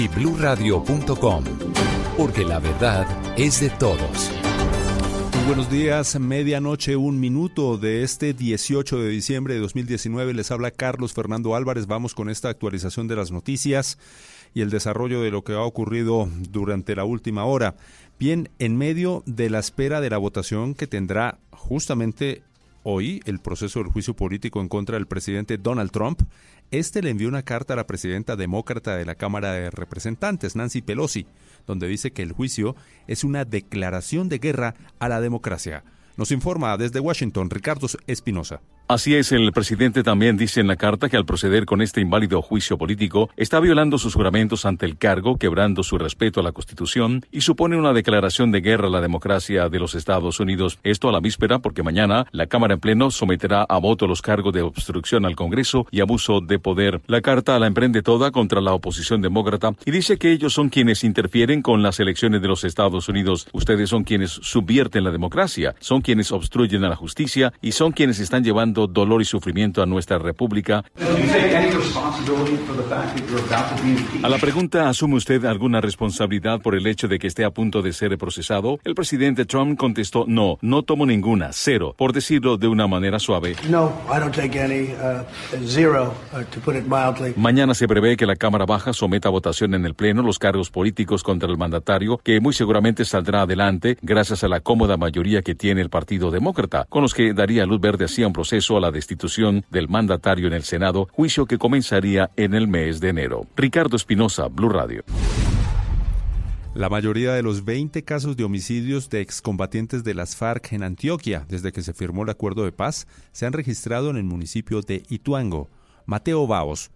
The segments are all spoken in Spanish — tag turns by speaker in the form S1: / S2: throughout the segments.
S1: y bluradio.com, porque la verdad es de todos.
S2: Muy buenos días, medianoche, un minuto de este 18 de diciembre de 2019. Les habla Carlos Fernando Álvarez. Vamos con esta actualización de las noticias y el desarrollo de lo que ha ocurrido durante la última hora. Bien, en medio de la espera de la votación que tendrá justamente hoy el proceso del juicio político en contra del presidente Donald Trump, este le envió una carta a la presidenta demócrata de la Cámara de Representantes, Nancy Pelosi, donde dice que el juicio es una declaración de guerra a la democracia. Nos informa desde Washington Ricardo Espinosa.
S3: Así es, el presidente también dice en la carta que al proceder con este inválido juicio político está violando sus juramentos ante el cargo, quebrando su respeto a la Constitución y supone una declaración de guerra a la democracia de los Estados Unidos. Esto a la víspera porque mañana la Cámara en pleno someterá a voto los cargos de obstrucción al Congreso y abuso de poder. La carta la emprende toda contra la oposición demócrata y dice que ellos son quienes interfieren con las elecciones de los Estados Unidos. Ustedes son quienes subvierten la democracia, son quienes obstruyen a la justicia y son quienes están llevando dolor y sufrimiento a nuestra república. A la pregunta, ¿asume usted alguna responsabilidad por el hecho de que esté a punto de ser procesado? El presidente Trump contestó, no, no tomo ninguna, cero, por decirlo de una manera suave.
S4: No, I don't take any. Uh, zero, uh, to put it mildly.
S3: Mañana se prevé que la Cámara Baja someta a votación en el Pleno los cargos políticos contra el mandatario, que muy seguramente saldrá adelante gracias a la cómoda mayoría que tiene el Partido Demócrata, con los que daría luz verde hacia un proceso a la destitución del mandatario en el Senado, juicio que comenzaría en el mes de enero. Ricardo Espinosa, Blue Radio.
S2: La mayoría de los 20 casos de homicidios de excombatientes de las FARC en Antioquia, desde que se firmó el acuerdo de paz, se han registrado en el municipio de Ituango. Mateo Baos,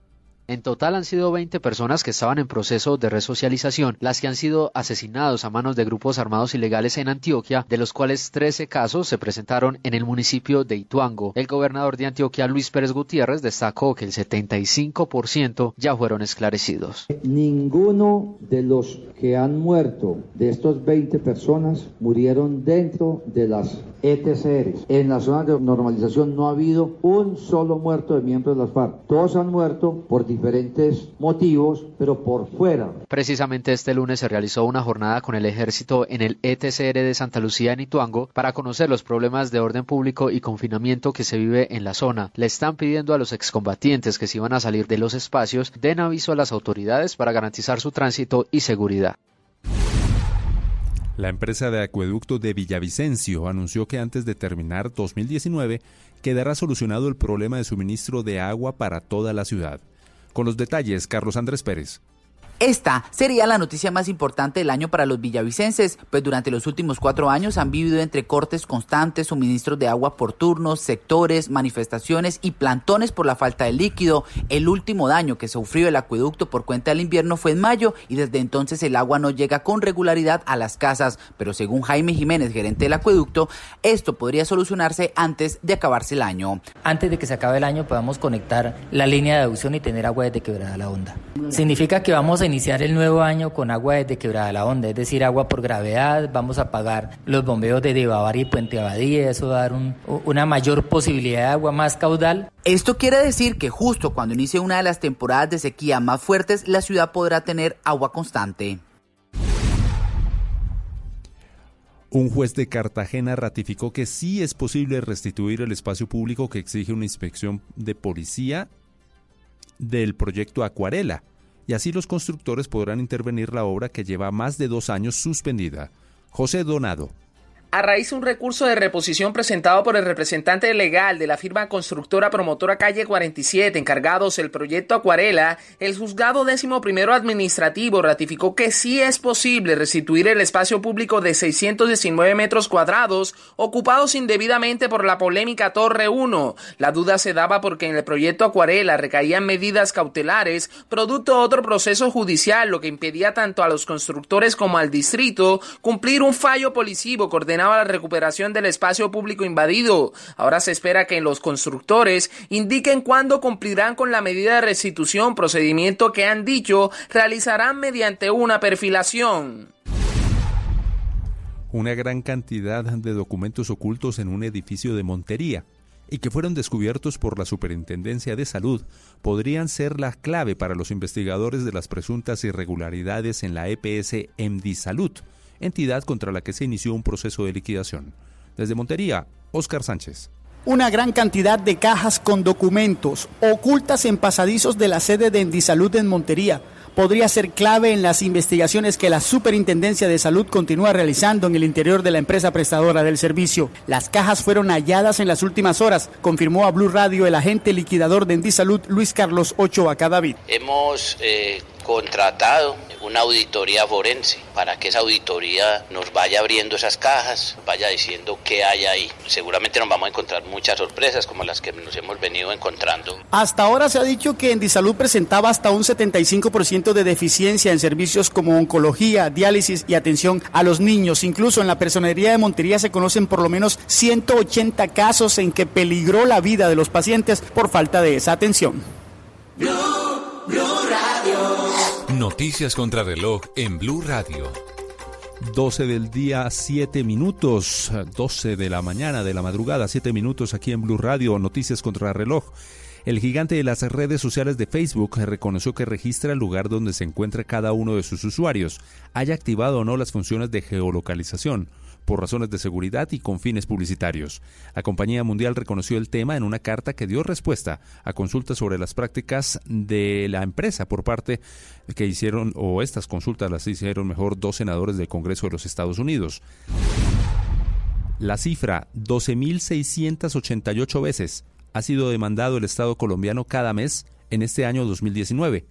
S5: En total han sido 20 personas que estaban en proceso de resocialización las que han sido asesinados a manos de grupos armados ilegales en Antioquia, de los cuales 13 casos se presentaron en el municipio de Ituango. El gobernador de Antioquia, Luis Pérez Gutiérrez, destacó que el 75% ya fueron esclarecidos.
S6: Ninguno de los que han muerto de estos 20 personas murieron dentro de las ETCR. En la zona de normalización no ha habido un solo muerto de miembros de las FARC. Todos han muerto por diferentes motivos, pero por fuera.
S5: Precisamente este lunes se realizó una jornada con el ejército en el ETCR de Santa Lucía en Ituango para conocer los problemas de orden público y confinamiento que se vive en la zona. Le están pidiendo a los excombatientes que si van a salir de los espacios den aviso a las autoridades para garantizar su tránsito y seguridad.
S2: La empresa de acueducto de Villavicencio anunció que antes de terminar 2019 quedará solucionado el problema de suministro de agua para toda la ciudad. Con los detalles, Carlos Andrés Pérez.
S7: Esta sería la noticia más importante del año para los villavicenses, pues durante los últimos cuatro años han vivido entre cortes constantes, suministros de agua por turnos, sectores, manifestaciones y plantones por la falta de líquido. El último daño que sufrió el acueducto por cuenta del invierno fue en mayo y desde entonces el agua no llega con regularidad a las casas, pero según Jaime Jiménez, gerente del acueducto, esto podría solucionarse antes de acabarse el año.
S8: Antes de que se acabe el año podamos conectar la línea de adducción y tener agua desde Quebrada la Onda. Significa que vamos a iniciar el nuevo año con agua desde Quebrada la Onda, es decir, agua por gravedad, vamos a pagar los bombeos de Debabar y Puente Abadía, eso va a dar un, una mayor posibilidad de agua más caudal.
S7: Esto quiere decir que justo cuando inicie una de las temporadas de sequía más fuertes, la ciudad podrá tener agua constante.
S2: Un juez de Cartagena ratificó que sí es posible restituir el espacio público que exige una inspección de policía del proyecto Acuarela, y así los constructores podrán intervenir la obra que lleva más de dos años suspendida. José Donado.
S9: A raíz de un recurso de reposición presentado por el representante legal de la firma constructora promotora Calle 47 encargados del proyecto Acuarela, el juzgado décimo primero administrativo ratificó que sí es posible restituir el espacio público de 619 metros cuadrados ocupados indebidamente por la polémica Torre 1. La duda se daba porque en el proyecto Acuarela recaían medidas cautelares producto de otro proceso judicial, lo que impedía tanto a los constructores como al distrito cumplir un fallo policivo coordenado la recuperación del espacio público invadido. Ahora se espera que los constructores indiquen cuándo cumplirán con la medida de restitución, procedimiento que han dicho realizarán mediante una perfilación.
S2: Una gran cantidad de documentos ocultos en un edificio de Montería y que fueron descubiertos por la Superintendencia de Salud podrían ser la clave para los investigadores de las presuntas irregularidades en la EPS MD Salud entidad contra la que se inició un proceso de liquidación. Desde Montería, Óscar Sánchez.
S10: Una gran cantidad de cajas con documentos ocultas en pasadizos de la sede de Endisalud en Montería podría ser clave en las investigaciones que la Superintendencia de Salud continúa realizando en el interior de la empresa prestadora del servicio. Las cajas fueron halladas en las últimas horas, confirmó a Blue Radio el agente liquidador de Endisalud Luis Carlos Ochoa Cadavid.
S11: Hemos eh, contratado una auditoría forense para que esa auditoría nos vaya abriendo esas cajas, vaya diciendo qué hay ahí. Seguramente nos vamos a encontrar muchas sorpresas como las que nos hemos venido encontrando.
S10: Hasta ahora se ha dicho que Endisalud presentaba hasta un 75% de deficiencia en servicios como oncología, diálisis y atención a los niños. Incluso en la personería de Montería se conocen por lo menos 180 casos en que peligró la vida de los pacientes por falta de esa atención.
S1: Noticias contra reloj en Blue Radio.
S2: 12 del día, 7 minutos, 12 de la mañana, de la madrugada, 7 minutos aquí en Blue Radio, Noticias contra reloj. El gigante de las redes sociales de Facebook reconoció que registra el lugar donde se encuentra cada uno de sus usuarios, haya activado o no las funciones de geolocalización por razones de seguridad y con fines publicitarios. La compañía mundial reconoció el tema en una carta que dio respuesta a consultas sobre las prácticas de la empresa por parte que hicieron, o estas consultas las hicieron mejor dos senadores del Congreso de los Estados Unidos. La cifra 12.688 veces ha sido demandado el Estado colombiano cada mes en este año 2019.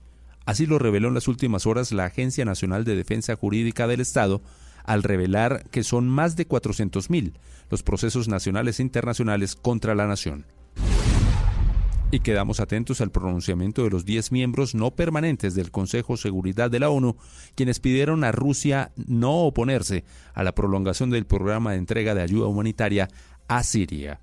S2: Así lo reveló en las últimas horas la Agencia Nacional de Defensa Jurídica del Estado, al revelar que son más de 400.000 los procesos nacionales e internacionales contra la nación. Y quedamos atentos al pronunciamiento de los 10 miembros no permanentes del Consejo de Seguridad de la ONU, quienes pidieron a Rusia no oponerse a la prolongación del programa de entrega de ayuda humanitaria a Siria.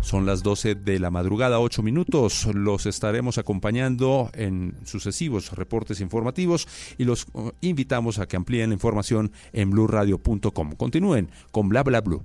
S2: Son las 12 de la madrugada, 8 minutos. Los estaremos acompañando en sucesivos reportes informativos y los uh, invitamos a que amplíen la información en blurradio.com. Continúen con Bla Bla Blue.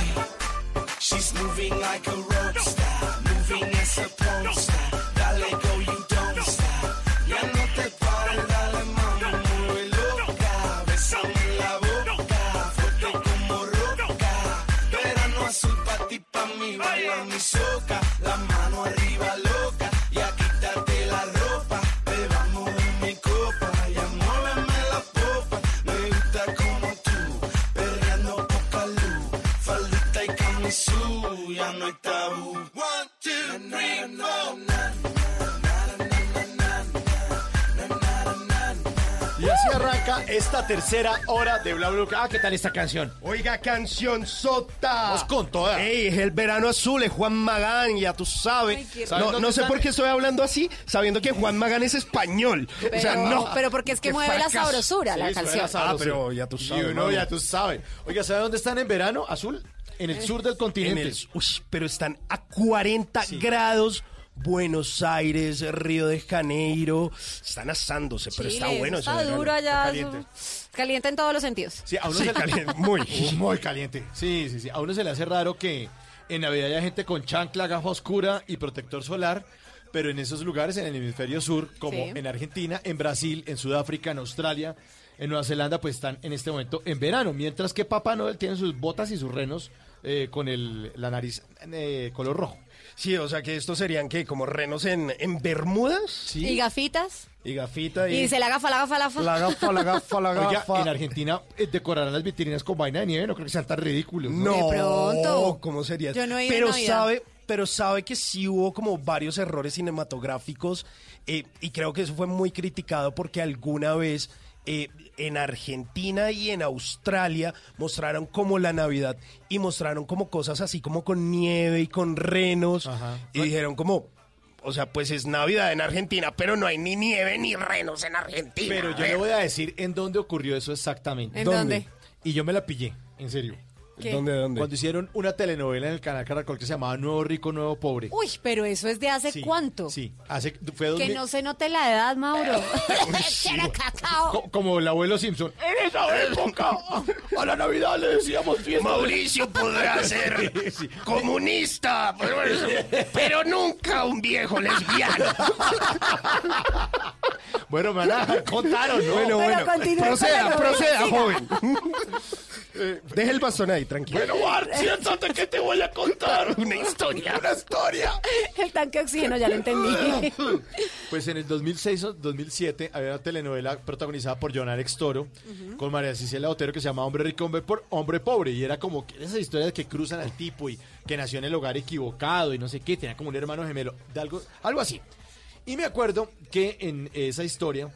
S12: Moving like a rock
S13: tercera hora de Bla Bla Bla. Ah, ¿qué tal esta canción?
S14: Oiga, canción sota.
S13: Vamos con toda.
S14: Ey, es el verano azul, es Juan Magán, ya tú sabes.
S13: Ay, qué
S14: no no sé
S13: ¿Dónde
S14: por qué estoy hablando así, sabiendo que Juan Magán es español.
S15: Pero,
S14: o sea, no.
S15: pero porque es que mueve la sabrosura la
S13: Sí,
S15: canción.
S14: Ah, pero ya tú sabes,
S13: Y uno
S14: mano.
S13: ya tú sabes. Oiga, ¿sabe dónde están en verano? Azul. En el sur del
S14: En
S13: continente.
S14: el- uy, pero están a 40 grados. Buenos Aires, Río de Janeiro, están asándose, pero está bueno. ese
S15: está
S14: verano,
S15: duro allá.
S14: caliente.
S15: Caliente en todos los sentidos.
S13: Sí, a uno
S14: Sí,
S13: se
S14: caliente, muy.
S13: muy caliente. Sí, sí, sí. A uno se le hace raro que en Navidad haya gente con chancla, gafa oscura y protector solar, pero en esos lugares, en el hemisferio sur, como
S15: Sí.
S13: en Argentina, en Brasil, en Sudáfrica, en Australia, en Nueva Zelanda, pues están en este momento en verano, mientras que Papá Noel tiene sus botas y sus renos eh, con el, la nariz eh, color rojo.
S14: Sí, o sea que estos serían que como renos en, en Bermudas.
S13: Sí.
S15: Y gafitas.
S13: Y gafita y...
S15: Y dice la gafa, la gafa, la gafa.
S14: La gafa, la gafa, la
S13: Oiga,
S14: gafa.
S13: en Argentina eh, decorarán las vitrinas con vaina de nieve, no creo que sean tan ridículos.
S14: No,
S15: De pronto.
S14: ¿cómo sería?
S15: Yo no he ido
S14: pero sabe, pero sabe que sí hubo como varios errores cinematográficos eh, y creo que eso fue muy criticado porque alguna vez eh, en Argentina y en Australia mostraron como la Navidad y mostraron como cosas así como con nieve y con renos y dijeron como o sea, pues es Navidad en Argentina, pero no hay ni nieve ni renos en Argentina.
S13: Pero yo le voy a decir en dónde ocurrió eso exactamente.
S15: ¿En dónde?
S13: Y yo me la pillé, en serio.
S14: ¿Qué? ¿Dónde, dónde?
S13: Cuando hicieron una telenovela en el canal Caracol que se llamaba Nuevo Rico, Nuevo Pobre.
S15: Uy, pero eso es de hace
S13: Sí,
S15: cuánto.
S13: Sí, hace, fue
S15: Que
S13: 2000
S15: no se note la edad, Mauro. Era cacao.
S13: co- como el abuelo Simpson. En esa época, a la Navidad le decíamos fiesta.
S14: Mauricio podrá ser
S13: Sí.
S14: comunista, pero, nunca un viejo lesbiano.
S13: Bueno, me van a contar o no.
S14: Bueno, bueno. Proceda, proceda, joven. Eh, Deje el bastón ahí, tranquilo. Bueno, Bart, siéntate que te voy a contar una historia. Una historia.
S15: El tanque de oxígeno, ya lo entendí.
S13: Pues en el 2006 o 2007 había una telenovela protagonizada por John Alex Toro con María Cecilia Otero que se llama Hombre Rico, Hombre, por, hombre Pobre. Y era como que esas historias que cruzan al tipo y que nació en el hogar equivocado y no sé qué, tenía como un hermano gemelo, de algo, algo así. Y me acuerdo que en esa historia,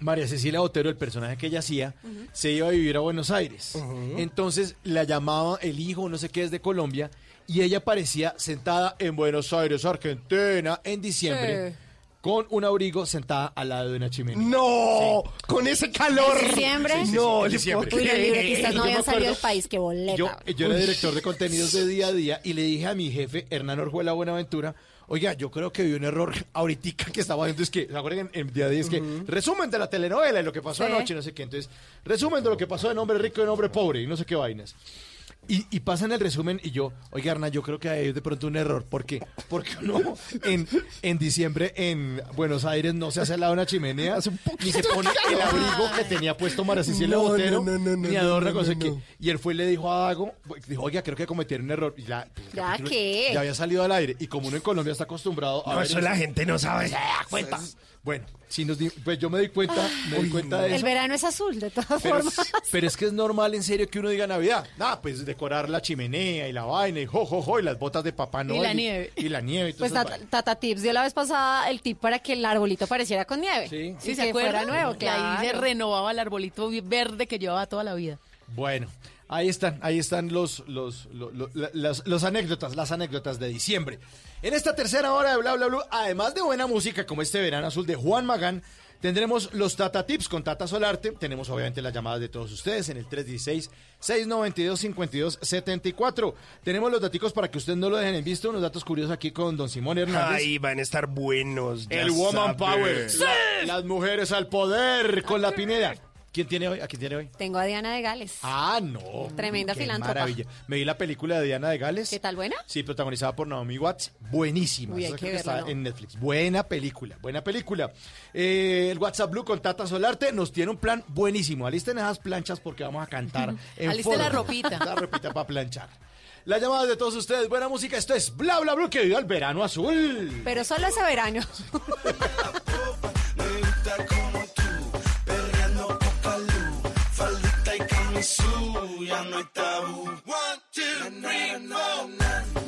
S13: María Cecilia Otero, el personaje que ella hacía, se iba a vivir a Buenos Aires. Entonces la llamaba el hijo, no sé qué, es de Colombia, y ella aparecía sentada en Buenos Aires, Argentina, en diciembre,
S14: Sí.
S13: con un abrigo sentada al lado de una chimenea.
S14: No, con ese calor.
S15: ¿En diciembre?
S13: Sí, sí, sí,
S14: No,
S13: en
S14: le
S13: diciembre.
S15: Uy, los
S14: creer.
S15: libretistas no habían salido del país, qué boleta.
S13: Yo, yo era director de contenidos de día a día y le dije a mi jefe, Hernán Orjuela Buenaventura, oiga, yo creo que vi un error ahorita que estaba viendo, es que, ¿se acuerdan en, en día día? Es que, resumen de la telenovela y lo que pasó
S15: Sí.
S13: anoche, no sé qué, entonces, resumen de lo que pasó en Hombre Rico y en Hombre Pobre y no sé qué vainas. Y, y pasan el resumen y yo, oiga, Hernán, yo creo que hay de pronto un error. ¿Por qué? Porque no, en, en diciembre en Buenos Aires no se hace al lado de una chimenea, ni se pone el abrigo que tenía puesto María Cecilia
S14: No,
S13: Botero,
S14: no, no, no,
S13: ni
S14: no,
S13: adorna
S14: no,
S13: con no sé
S14: no,
S13: qué.
S14: no.
S13: Y él fue y le dijo a Dago, dijo, oiga, creo que cometieron un error. Y ya, pues, el
S15: ¿Ya
S13: capítulo
S15: qué?
S13: Ya había salido al aire. Y como uno en Colombia está acostumbrado a
S14: No,
S13: ver
S14: eso la gente no sabe, se da cuenta.
S13: Entonces, Bueno, si nos di- pues yo me di cuenta, me di cuenta de
S15: El
S13: eso.
S15: verano es azul, de todas
S13: Pero,
S15: formas.
S13: pero es que es normal en serio que uno diga Navidad. Nada, pues decorar la chimenea y la vaina y jo, jo, jo, y las botas de Papá Noel.
S15: la nieve.
S13: Y la nieve. y
S15: Pues Tata, Tips dio la vez pasada el tip para que el arbolito pareciera con nieve.
S13: Sí.
S15: Y
S16: Sí, ¿se
S15: que fuera
S16: acuerdan?
S15: nuevo,
S16: Que ahí se
S15: claro.
S16: renovaba el arbolito verde que llevaba toda la vida.
S13: Bueno, ahí están, ahí están los, los, los anécdotas, las anécdotas de diciembre. En esta tercera hora de Bla Bla Bla, además de buena música como este Verano Azul de Juan Magán, tendremos los Tata Tips con Tata Solarte. Tenemos obviamente las llamadas de todos ustedes en el 316-692-5274. Tenemos los daticos para que ustedes no lo dejen en visto, unos datos curiosos aquí con don Simón Hernández.
S14: Ahí van a estar buenos.
S13: El Woman
S14: sabe.
S13: Power. La- las mujeres al poder con la Pineda. ¿Quién tiene hoy? ¿A quién tiene hoy?
S15: Tengo a Diana de Gales.
S13: Ah, no.
S15: Tremenda
S13: Qué
S15: filántropa.
S13: Maravilla. Me vi la película de Diana de Gales.
S15: ¿Qué tal, buena?
S13: Sí, protagonizada por Naomi Watts. Buenísima.
S15: Uy, hay que
S13: creo que
S15: verla,
S13: está
S15: ¿no?
S13: en Netflix. Buena película, buena película. Eh, el WhatsApp Blue con Tata Solarte nos tiene un plan buenísimo. Alisten esas planchas porque vamos a cantar en
S16: Aliste la ropita.
S13: La ropita para planchar. Las llamadas de todos ustedes. Buena música. Esto es Bla Bla Blue que viva el verano azul.
S15: Pero solo ese verano.
S12: Jesús ya no es tabú. One, two, three, four, nine.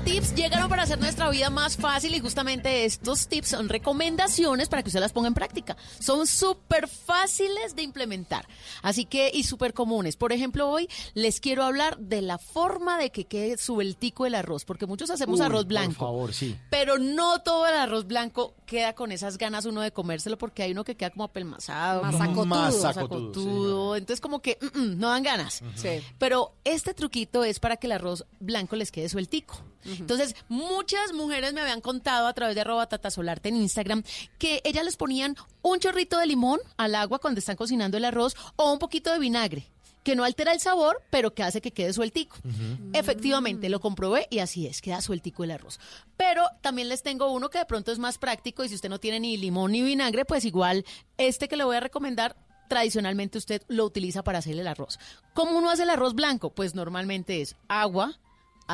S16: Tips llegaron para hacer nuestra vida más fácil y justamente estos tips son recomendaciones para que usted las ponga en práctica. Son súper fáciles de implementar, así que y súper comunes. Por ejemplo, hoy les quiero hablar de la forma de que quede sueltico el arroz, porque muchos hacemos
S13: Uy,
S16: arroz blanco.
S13: Por favor, sí.
S16: Pero no todo el arroz blanco queda con esas ganas uno de comérselo porque hay uno que queda como apelmazado,
S15: Masacotudo.
S13: Masacotudo,
S16: masacotudo. Entonces como que mm, mm, no dan ganas.
S15: Sí.
S16: Pero este truquito es para que el arroz blanco les quede sueltico. Entonces, muchas mujeres me habían contado a través de arroba tatasolarte en Instagram que ellas les ponían un chorrito de limón al agua cuando están cocinando el arroz o un poquito de vinagre. que no altera el sabor, pero que hace que quede sueltico. Efectivamente, lo comprobé y así es, queda sueltico el arroz. Pero también les tengo uno que de pronto es más práctico y si usted no tiene ni limón ni vinagre, pues igual este que le voy a recomendar tradicionalmente usted lo utiliza para hacer el arroz. ¿Cómo uno hace el arroz blanco? Pues normalmente es agua,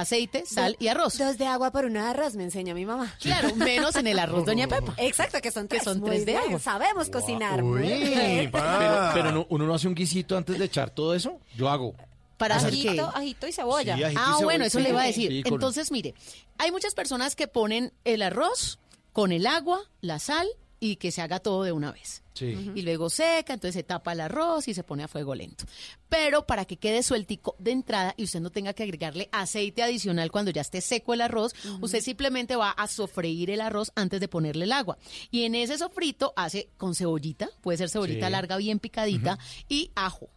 S16: aceite, sal y arroz.
S15: Dos de agua por uno de arroz, me enseñó mi mamá.
S16: Claro, menos en el arroz Doña Pepa.
S15: Exacto, que son tres.
S16: son tres de agua.
S15: Sabemos cocinar. muy
S13: Uy,
S15: bien.
S13: pero, pero no- uno no hace un guisito antes de echar todo eso. Yo hago.
S16: ¿Para hacer qué?
S15: Ajito, ajito y cebolla.
S13: Sí, ajito y
S16: Ah,
S13: cebolla,
S16: bueno, eso
S13: sí.
S16: le iba a decir.
S13: Sí, con-
S16: Entonces, mire, hay muchas personas que ponen el arroz con el agua, la sal y que se haga todo de una vez.
S13: Sí.
S16: Y luego seca, entonces se tapa el arroz y se pone a fuego lento. Pero para que quede sueltico de entrada y usted no tenga que agregarle aceite adicional cuando ya esté seco el arroz, usted simplemente va a sofreír el arroz antes de ponerle el agua. Y en ese sofrito hace con cebollita, puede ser cebollita
S17: Sí.
S16: larga bien picadita, y ajo.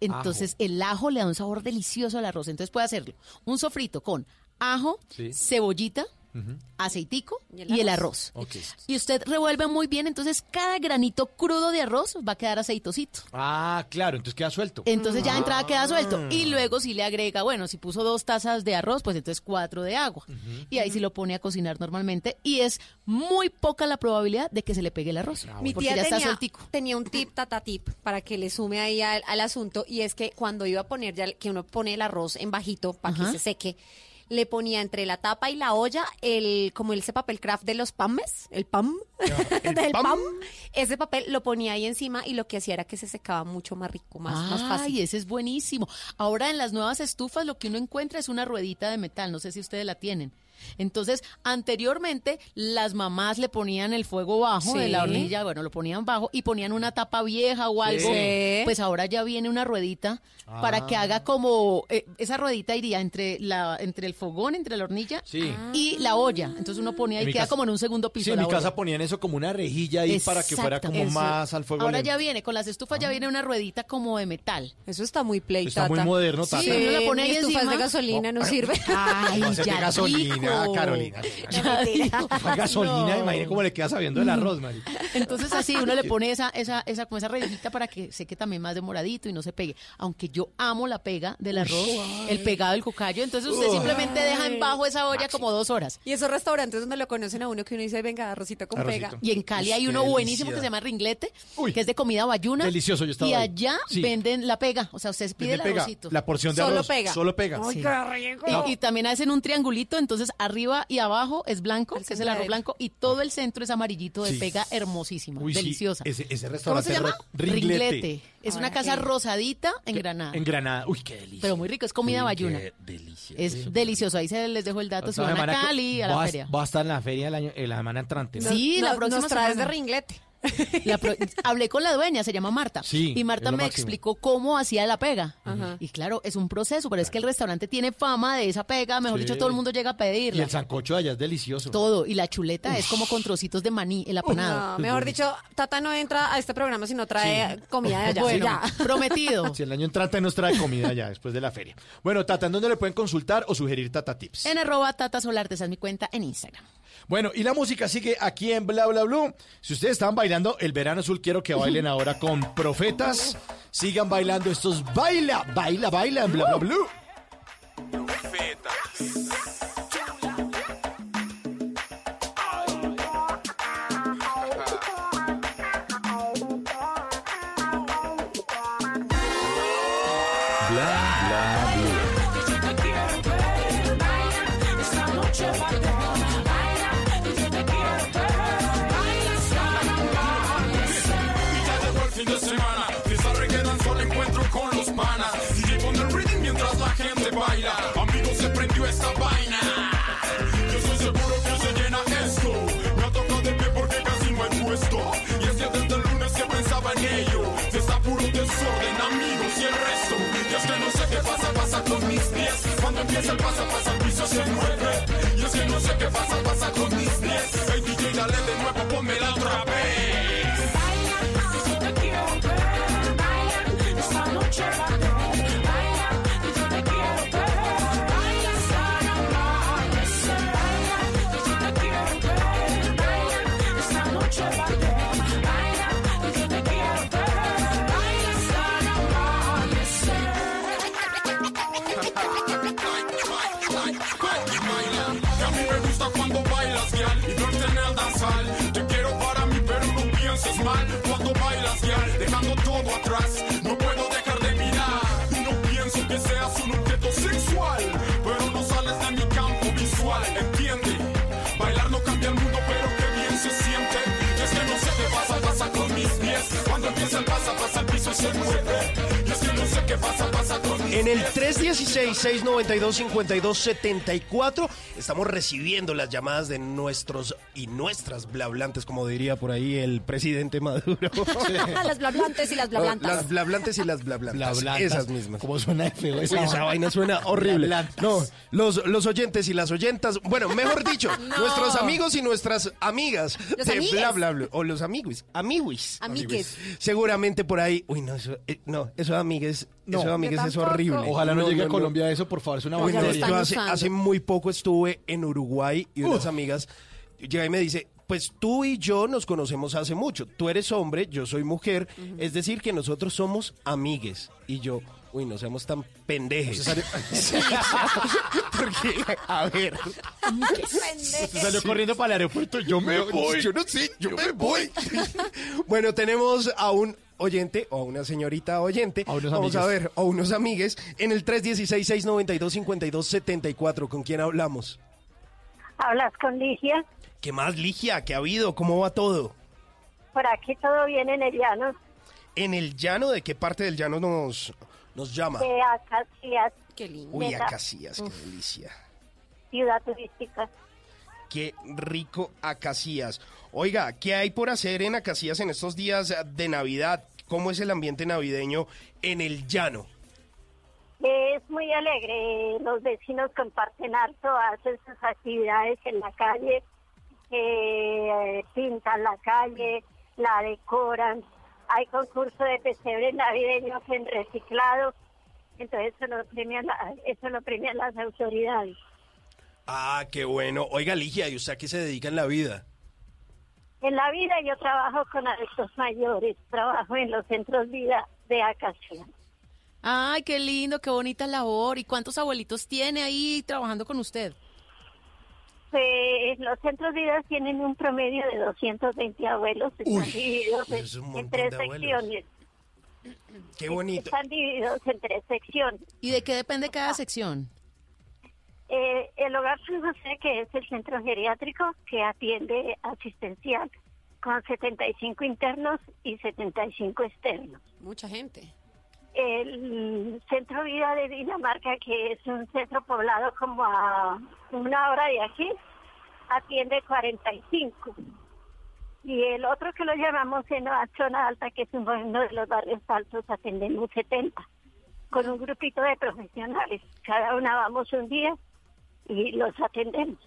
S16: Entonces el ajo le da un sabor delicioso al arroz. Entonces puede hacerlo un sofrito con ajo,
S13: Sí.
S16: cebollita, aceitico y el, arroz. Y usted revuelve muy bien, entonces cada granito crudo de arroz va a quedar aceitosito.
S13: Ah, claro, entonces queda suelto.
S16: Entonces ya de entrada queda suelto.
S13: Ah.
S16: Y luego si le agrega, bueno, si puso dos tazas de arroz, pues entonces cuatro de agua. Y ahí sí lo pone a cocinar normalmente. Y es muy poca la probabilidad de que se le pegue el arroz.
S15: Mi
S16: porque
S15: tía
S16: ya está
S15: tenía, tenía un tip, tata tip, para que le sume ahí al, al asunto, y es que cuando iba a poner ya, que uno pone el arroz en bajito para que se seque, le ponía entre la tapa y la olla el, como ese papel craft de los pames, el pam, del pam. ese papel lo ponía ahí encima y lo que hacía era que se secaba mucho más rico, más, más fácil.
S16: Ay, ese es buenísimo. Ahora en las nuevas estufas lo que uno encuentra es una ruedita de metal. No sé si ustedes la tienen. Entonces, anteriormente las mamás le ponían el fuego bajo de la
S15: Sí.
S16: hornilla, bueno, lo ponían bajo y ponían una tapa vieja o algo.
S15: Sí.
S16: Pues ahora ya viene una ruedita para que
S13: Ah.
S16: haga como eh, esa ruedita iría entre la entre el fogón, entre la hornilla
S13: Sí.
S16: y la olla. Entonces uno ponía y queda
S13: casa-
S16: como en un segundo piso.
S13: Sí, en
S16: la
S13: mi casa
S16: olla.
S13: ponían eso como una rejilla ahí para que fuera como más al fuego
S16: Ahora
S13: lento.
S16: ya viene, con las estufas ya viene una ruedita como de metal.
S15: Eso está muy play,
S13: Está muy
S15: tata.
S13: moderno,
S16: Sí,
S13: Tata.
S16: uno la pone ahí
S15: estufa es
S16: encima.
S15: de gasolina, no sirve.
S16: Ay,
S13: No sé qué
S16: ya
S13: gasolina,
S16: dijo.
S13: Carolina. Fue gasolina,
S16: No.
S13: imagínate cómo le queda sabiendo el arroz, Mari.
S16: Entonces así uno le pone esa, esa, esa, como esa rejita para que seque también más demoradito y no se pegue. Aunque yo amo la pega del arroz, el pegado del cocayo, entonces usted
S15: Uy.
S16: simplemente deja en bajo esa olla como dos horas.
S15: Y esos restaurantes donde lo conocen a uno que uno dice, venga, arrocito con
S13: Arrocito.
S15: pega.
S16: Y en Cali hay uno buenísimo que se llama ringlete, que es de comida bayuna.
S13: Delicioso, yo estaba
S16: Y
S13: ahí.
S16: allá
S13: Sí.
S16: venden la pega, o sea, usted pide
S13: Vende
S16: el
S13: pega,
S16: arrocito.
S13: la porción de
S16: Solo
S13: arroz,
S16: pega.
S13: solo pega.
S16: Ay,
S13: Sí.
S16: qué rico. Y, y también hacen un triangulito, entonces arriba y abajo es blanco, que es el arroz blanco, y todo el centro es amarillito de
S13: Sí.
S16: pega hermosísima,
S13: Uy, sí,
S16: deliciosa.
S13: ese, ese
S16: ¿Cómo
S13: restaurante
S16: se llama?
S13: ro- Ringlete.
S16: Es una casa
S15: qué.
S16: rosadita en Granada.
S13: En Granada. Uy, qué delicia.
S16: Pero muy rico, es comida bayuna.
S13: Qué delicia.
S16: Es delicioso, ahí se les dejo el dato, si van a Cali, a la feria.
S17: voy a estar en la feria el año, en la semana entrante. ¿no?
S16: Sí, la próxima
S15: Nos traes de ringlete.
S16: La pro- hablé con la dueña, se llama Marta.
S17: Sí,
S16: y Marta me
S17: máximo.
S16: explicó cómo hacía la pega.
S15: Ajá.
S16: Y claro, es un proceso, pero es que el restaurante tiene fama de esa pega, mejor
S13: Sí.
S16: dicho, todo el mundo llega a
S13: Y
S16: pedirla.
S13: el sancocho de allá es delicioso.
S16: Todo, y la chuleta es como con trocitos de maní, el apanado.
S15: No, mejor dicho, Tata no entra a este programa si no trae comida de allá.
S16: Bueno,
S15: Ya.
S16: prometido.
S13: Si el año entrante nos trae comida ya después de la feria. Bueno, Tata, ¿en dónde le pueden consultar o sugerir Tata Tips?
S16: En arroba Tata Solarte, esa es mi cuenta en Instagram.
S13: Bueno, y la música sigue aquí en Bla Bla Blue. Si ustedes estaban bailando el verano azul, quiero que bailen ahora con Profetas. Sigan bailando estos baila, baila, baila en Bla Bla.
S1: Bla
S12: pasa, con se mueve. Yo sí no sé qué pasa,
S14: En el 316-692-5274 estamos recibiendo las llamadas de nuestros y nuestras blablantes, como diría por ahí el presidente Maduro.
S15: las blablantes y las blablantas.
S14: Las blablantes y las blablantas.
S13: Blablantas.
S14: Esas mismas.
S13: ¿Cómo suena feo
S14: Uy,
S13: esa,
S14: esa vaina suena horrible.
S13: Blablantas.
S14: No, los, los oyentes y las oyentas, bueno, mejor dicho,
S15: No.
S14: nuestros amigos y nuestras amigas
S15: Los
S14: de
S15: amigues.
S14: bla bla bla, o los amiguis, amiguis.
S15: Amigues.
S14: Seguramente por ahí, uy, no, eso, eh, no, eso amigues,
S13: No.
S14: eso amigues es horrible.
S13: Ojalá no, llegue a Colombia eso, por favor, es una
S15: lo
S13: barbaridad.
S14: yo hace, muy poco estuve en Uruguay y unas amigas llega y me dice, pues tú y yo nos conocemos hace mucho. Tú eres hombre, yo soy mujer, es decir que nosotros somos amigues. Y yo, uy, no seamos tan pendejes. Sí, Porque, a ver,
S13: Usted salió corriendo para el aeropuerto, yo me voy.
S14: yo no sé, yo, me voy. bueno, tenemos a un oyente o a una señorita oyente.
S13: A unos
S14: Vamos a ver, o unos amigues en el 316-692-5274. ¿Con quién hablamos?
S18: Hablas con Ligia.
S14: ¿Qué más, Ligia? ¿Qué ha habido? ¿Cómo va todo?
S18: Por aquí todo bien en el llano
S14: ¿En el llano? ¿De qué parte del llano nos, nos llama?
S18: de Acacias,
S15: Qué lindo.
S14: Uy. Acacias, qué delicia.
S18: ciudad turística.
S14: Qué rico Acacias. Oiga, ¿qué hay por hacer en Acacias en estos días de Navidad? ¿Cómo es el ambiente navideño en el llano?
S18: Es muy alegre, los vecinos comparten harto, hacen sus actividades en la calle, eh, pintan la calle, la decoran, hay concurso de pesebres navideños en reciclado, entonces eso lo premian, la- eso lo premian las autoridades.
S14: Ah, qué bueno. Oiga, Ligia, ¿y usted a qué se dedica en la vida?
S18: En la vida yo trabajo con adultos mayores, trabajo en los centros vida de Acacia.
S16: Ay, qué lindo, qué bonita labor. ¿Y cuántos abuelitos tiene ahí trabajando con usted?
S18: Pues los centros vida tienen un promedio de 220 abuelos, están
S14: Uy,
S18: divididos
S14: pues
S18: en,
S14: es un
S18: en
S14: montón
S18: tres
S14: de
S18: secciones.
S14: Qué bonito.
S18: Están divididos en tres secciones.
S16: ¿Y de qué depende cada sección?
S18: Eh, el Hogar San José, que es el centro geriátrico que atiende asistencial, con 75 internos y 75 externos.
S15: Mucha gente.
S18: El Centro Vida de Dinamarca, que es un centro poblado como a una hora de aquí, atiende 45. Y el otro que lo llamamos en la zona alta, que es uno de los barrios altos, atendemos 70, con un grupito de profesionales. Cada una vamos un día y los atendemos.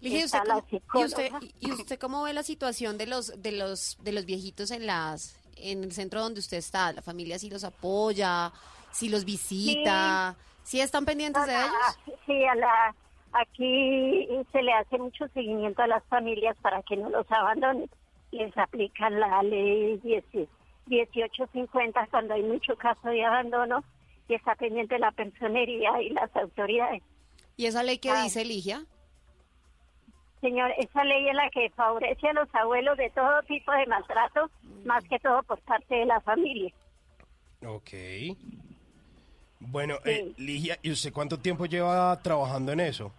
S15: ¿y usted, y, usted,
S18: psicóloga.
S15: y usted cómo ve la situación de los de los de los viejitos en las en el centro donde usted está? ¿La familia sí los apoya? ¿Si los visita? ¿Sí, están pendientes de ellos?
S18: Ah, Sí, a la, aquí se le hace mucho seguimiento a las familias para que no los abandonen. Les aplican la ley 10 1850 cuando hay mucho caso de abandono y está pendiente la personería y las autoridades.
S15: ¿Y esa ley qué
S18: Ah.
S15: dice, Ligia?
S18: Señor, esa ley es la que favorece a los abuelos de todo tipo de maltrato, más que todo por parte de la familia.
S14: Ok. Bueno, eh, Ligia, ¿y usted cuánto tiempo lleva trabajando en eso?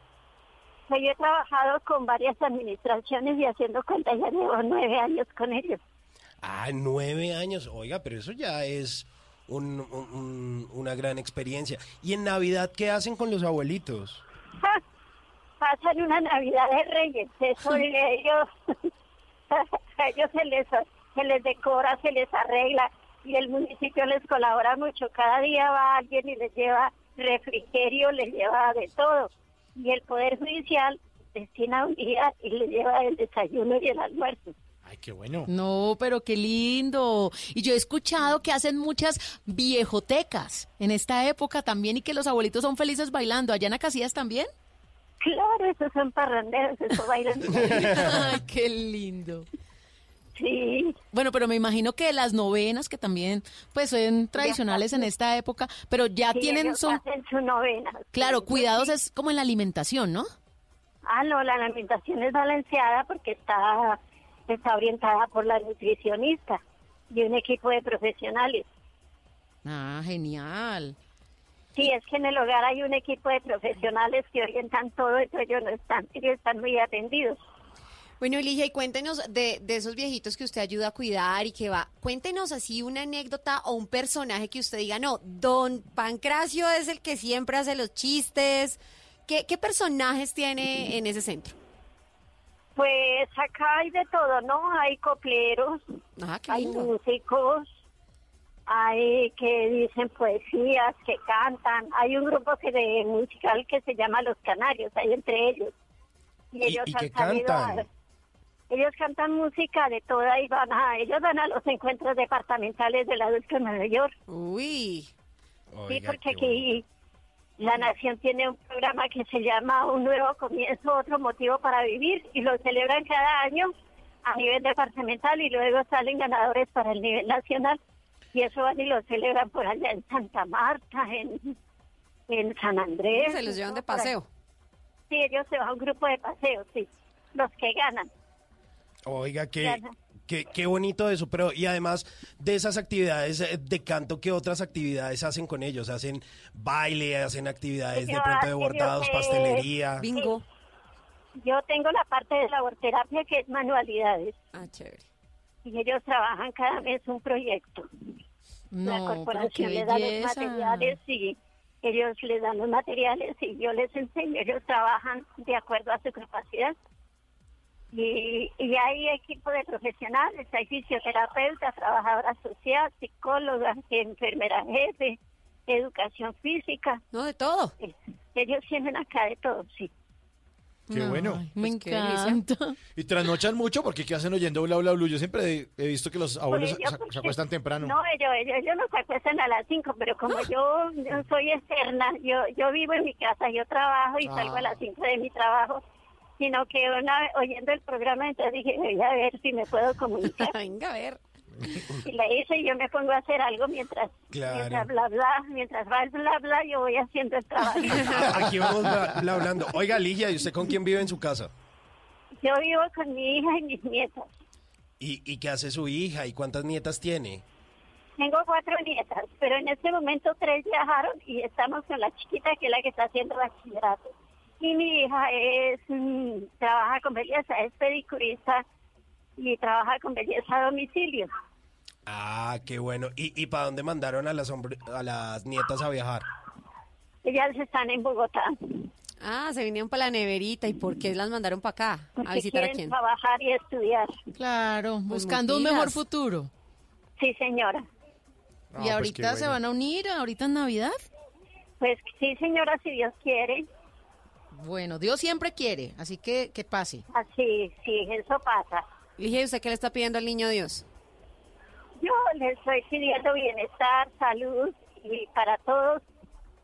S18: Pues yo he trabajado con varias administraciones y haciendo cuenta ya llevo nueve años con ellos.
S14: Ah, nueve años. Oiga, pero eso ya es un- un- un- una gran experiencia. ¿Y en Navidad qué hacen con los abuelitos?
S18: ¡Ja! Pasan una Navidad de Reyes, eso ellos, a ellos se les, se les decora, se les arregla y el municipio les colabora mucho. Cada día va alguien y les lleva refrigerio, les lleva de todo. Y el Poder Judicial destina un día y les lleva el desayuno y el almuerzo.
S13: Ay, qué bueno.
S16: No, pero qué lindo. Y yo he escuchado que hacen muchas viejotecas en esta época también y que los abuelitos son felices bailando. ¿Allá en Acacias también?
S18: Claro, esos son parranderos, eso bailan.
S16: Ay, qué lindo.
S18: Sí.
S16: Bueno, pero me imagino que las novenas, que también pues son tradicionales en esta época, pero ya
S18: Sí,
S16: tienen,
S18: ellos
S16: son,
S18: hacen su novena.
S16: claro,
S18: Sí,
S16: cuidados
S18: sí.
S16: es como en la alimentación, ¿no?
S18: Ah, no, la alimentación es balanceada porque está, está orientada por la nutricionista y un equipo de profesionales.
S16: Ah, genial.
S18: Sí, es que en el hogar hay un equipo de profesionales que orientan todo, entonces ellos no están, ellos están muy atendidos.
S15: Bueno, Eligia, y cuéntenos de, de esos viejitos que usted ayuda a cuidar y que va. Cuéntenos así una anécdota o un personaje que usted diga, no, don Pancracio es el que siempre hace los chistes. ¿Qué, qué personajes tiene en ese centro?
S18: Pues acá hay de todo, ¿no? Hay copleros,
S15: Ah,
S18: hay músicos, hay que dicen poesías, que cantan. Hay un grupo que de musical que se llama Los Canarios, hay entre ellos. Y
S14: ¿Y-
S18: ellos
S14: y
S18: han
S14: cantan?
S18: a- ellos cantan música de toda y van a, ellos van a los encuentros departamentales del adulto en Nueva York.
S15: Uy.
S18: Sí,
S14: Oiga,
S18: porque aquí la Nación tiene un programa que se llama Un Nuevo Comienzo, Otro Motivo para Vivir, y lo celebran cada año a nivel departamental y luego salen ganadores para el nivel nacional. Y eso van y lo celebran por allá en Santa Marta, en, en San Andrés.
S15: Se los llevan de paseo.
S18: Sí, ellos se van a un grupo de paseo, sí, los que ganan.
S14: Oiga,
S18: Ya.
S14: Qué, qué bonito eso, pero y además de esas actividades eh, de canto, ¿qué otras actividades hacen con ellos? ¿Hacen baile, hacen actividades de pronto de bordados,
S18: eh,
S14: pastelería?
S15: Bingo.
S18: Yo tengo la parte de laborterapia que es manualidades.
S15: Ah, chévere.
S18: Y ellos trabajan cada mes un proyecto. la
S16: No, pero
S18: corporación
S16: qué
S18: le da los materiales y ellos les dan los materiales y yo les enseño. Ellos trabajan de acuerdo a su capacidad. Y, y hay equipo de profesionales, hay fisioterapeutas, trabajadora social, psicólogas, enfermera jefe, educación física.
S15: No, de todo.
S18: Ellos tienen acá de todo, sí.
S13: Qué bueno.
S16: Me
S15: Pues
S16: encanta.
S13: Y trasnochan mucho porque ¿qué hacen oyendo bla bla bla? Yo siempre he, visto que los abuelos
S18: Pues yo
S13: se, acuestan temprano.
S18: No, ellos, ellos, ellos no se acuestan a las 5, pero como yo, yo soy externa, yo, yo vivo en mi casa, yo trabajo y salgo a
S13: Ah.
S18: las 5 de mi trabajo, sino que una vez oyendo el programa, entonces dije, voy a ver si me puedo comunicar.
S15: Venga, a ver.
S18: y la hice y yo me pongo a hacer algo mientras,
S14: Claro.
S18: mientras bla bla, mientras va el bla bla, yo voy haciendo el trabajo.
S14: Aquí vamos bla- bla- hablando. Oiga, Ligia, ¿y usted con quién vive en su casa?
S18: yo vivo con mi hija y mis nietas.
S14: ¿Y, y qué hace su hija? ¿Y cuántas nietas tiene?
S18: Tengo cuatro nietas, pero en este momento tres viajaron y estamos con la chiquita que es la que está haciendo bachillerato. Y mi hija es mm, trabaja con belleza, es pedicurista y trabaja con belleza a domicilio.
S14: Ah, qué bueno. ¿Y, y para dónde mandaron a las, a las nietas a viajar?
S18: Ellas están en Bogotá.
S15: Ah, se vinieron para la neverita. ¿Y por qué las mandaron para acá? ¿A
S18: porque
S15: visitar a quién?
S18: trabajar y estudiar.
S16: Claro,
S15: Pues
S16: buscando un mejor futuro.
S18: Sí, señora.
S13: Ah,
S16: y
S13: pues
S16: ahorita se
S13: bueno.
S16: van a unir, ahorita en Navidad.
S18: Pues sí, señora, si Dios quiere.
S16: Bueno, Dios siempre quiere, así que que pase.
S18: Así, sí, eso pasa.
S15: Ligia, ¿y usted qué le está pidiendo al niño Dios?
S18: Yo les estoy pidiendo bienestar, salud y para todos.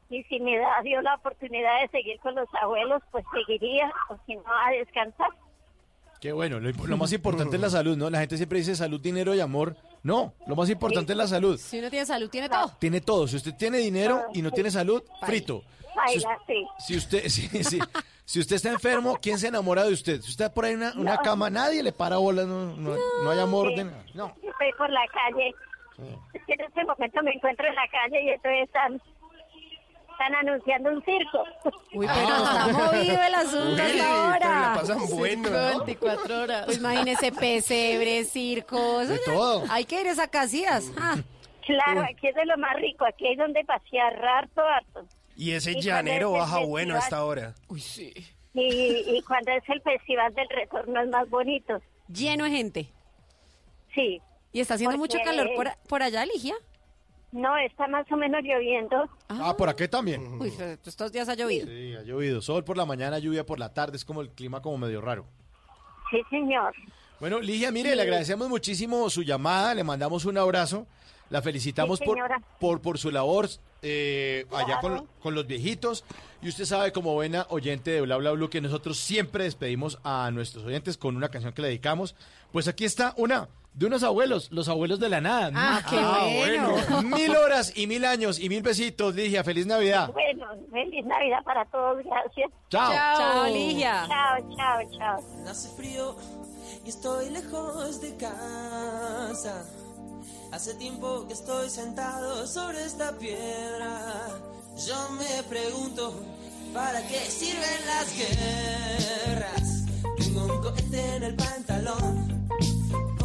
S18: Y si me da Dios la oportunidad de seguir con los abuelos, pues seguiría, o si no, a descansar.
S13: Qué bueno. Lo, lo más importante es la salud, ¿no? La gente siempre dice salud, dinero y amor. No, lo más importante es la salud.
S15: Si uno tiene salud, tiene todo.
S13: Tiene todo. Si usted tiene dinero y no tiene salud, frito. Si,
S18: Baila, sí.
S13: si usted, si, si- si usted está enfermo, ¿quién se enamora de usted? Si usted está por ahí en una, una cama, nadie le para bolas, no, no, no hay amor. de nada. no.
S18: Estoy por la calle. Es que en este momento me encuentro en la calle y entonces están, están anunciando un circo.
S15: Uy, pero está movido el asunto
S14: Uy,
S15: hasta
S14: pero
S15: ahora.
S14: la pasan bueno, ¿no?
S16: 24 horas.
S15: Pues imagínese pesebres, circos.
S13: De todo.
S15: Hay que ir a Casillas. Ah,
S18: Claro, aquí es de lo más rico, aquí hay donde pasear harto, harto.
S14: Y ese
S18: ¿Y cuál
S14: llanero
S18: es
S14: baja bueno a
S18: festival?
S14: esta hora.
S15: uy, sí.
S18: Y, y cuando es el festival del retorno es más bonito.
S15: Lleno de gente.
S18: Sí.
S15: ¿Y está haciendo mucho calor por, por allá, Ligia?
S18: No, está más o menos lloviendo.
S13: Ah, por aquí también.
S15: Uy, estos días ha llovido.
S13: Sí, ha llovido. Sol por la mañana, lluvia por la tarde. Es como el clima como medio raro.
S18: Sí, señor.
S13: Bueno, Ligia, mire, le agradecemos muchísimo su llamada, le mandamos un abrazo, la felicitamos
S18: Sí,
S13: por, por, por su labor eh, allá con, con los viejitos. Y usted sabe, como buena oyente de Bla Bla Blue, que nosotros siempre despedimos a nuestros oyentes con una canción que le dedicamos. Pues aquí está una de unos abuelos, los abuelos de la nada.
S16: Ah, qué bueno.
S13: Mil horas y mil años y mil besitos, Ligia. Feliz Navidad.
S18: Bueno, feliz Navidad para todos, gracias.
S13: Chao.
S15: Chao, Ligia.
S18: Chao, chao, chao.
S19: Hace frío y estoy lejos de casa. Hace tiempo que estoy sentado sobre esta piedra. Yo me pregunto, ¿para qué sirven las guerras?
S12: Tengo un cohete en el pantalón.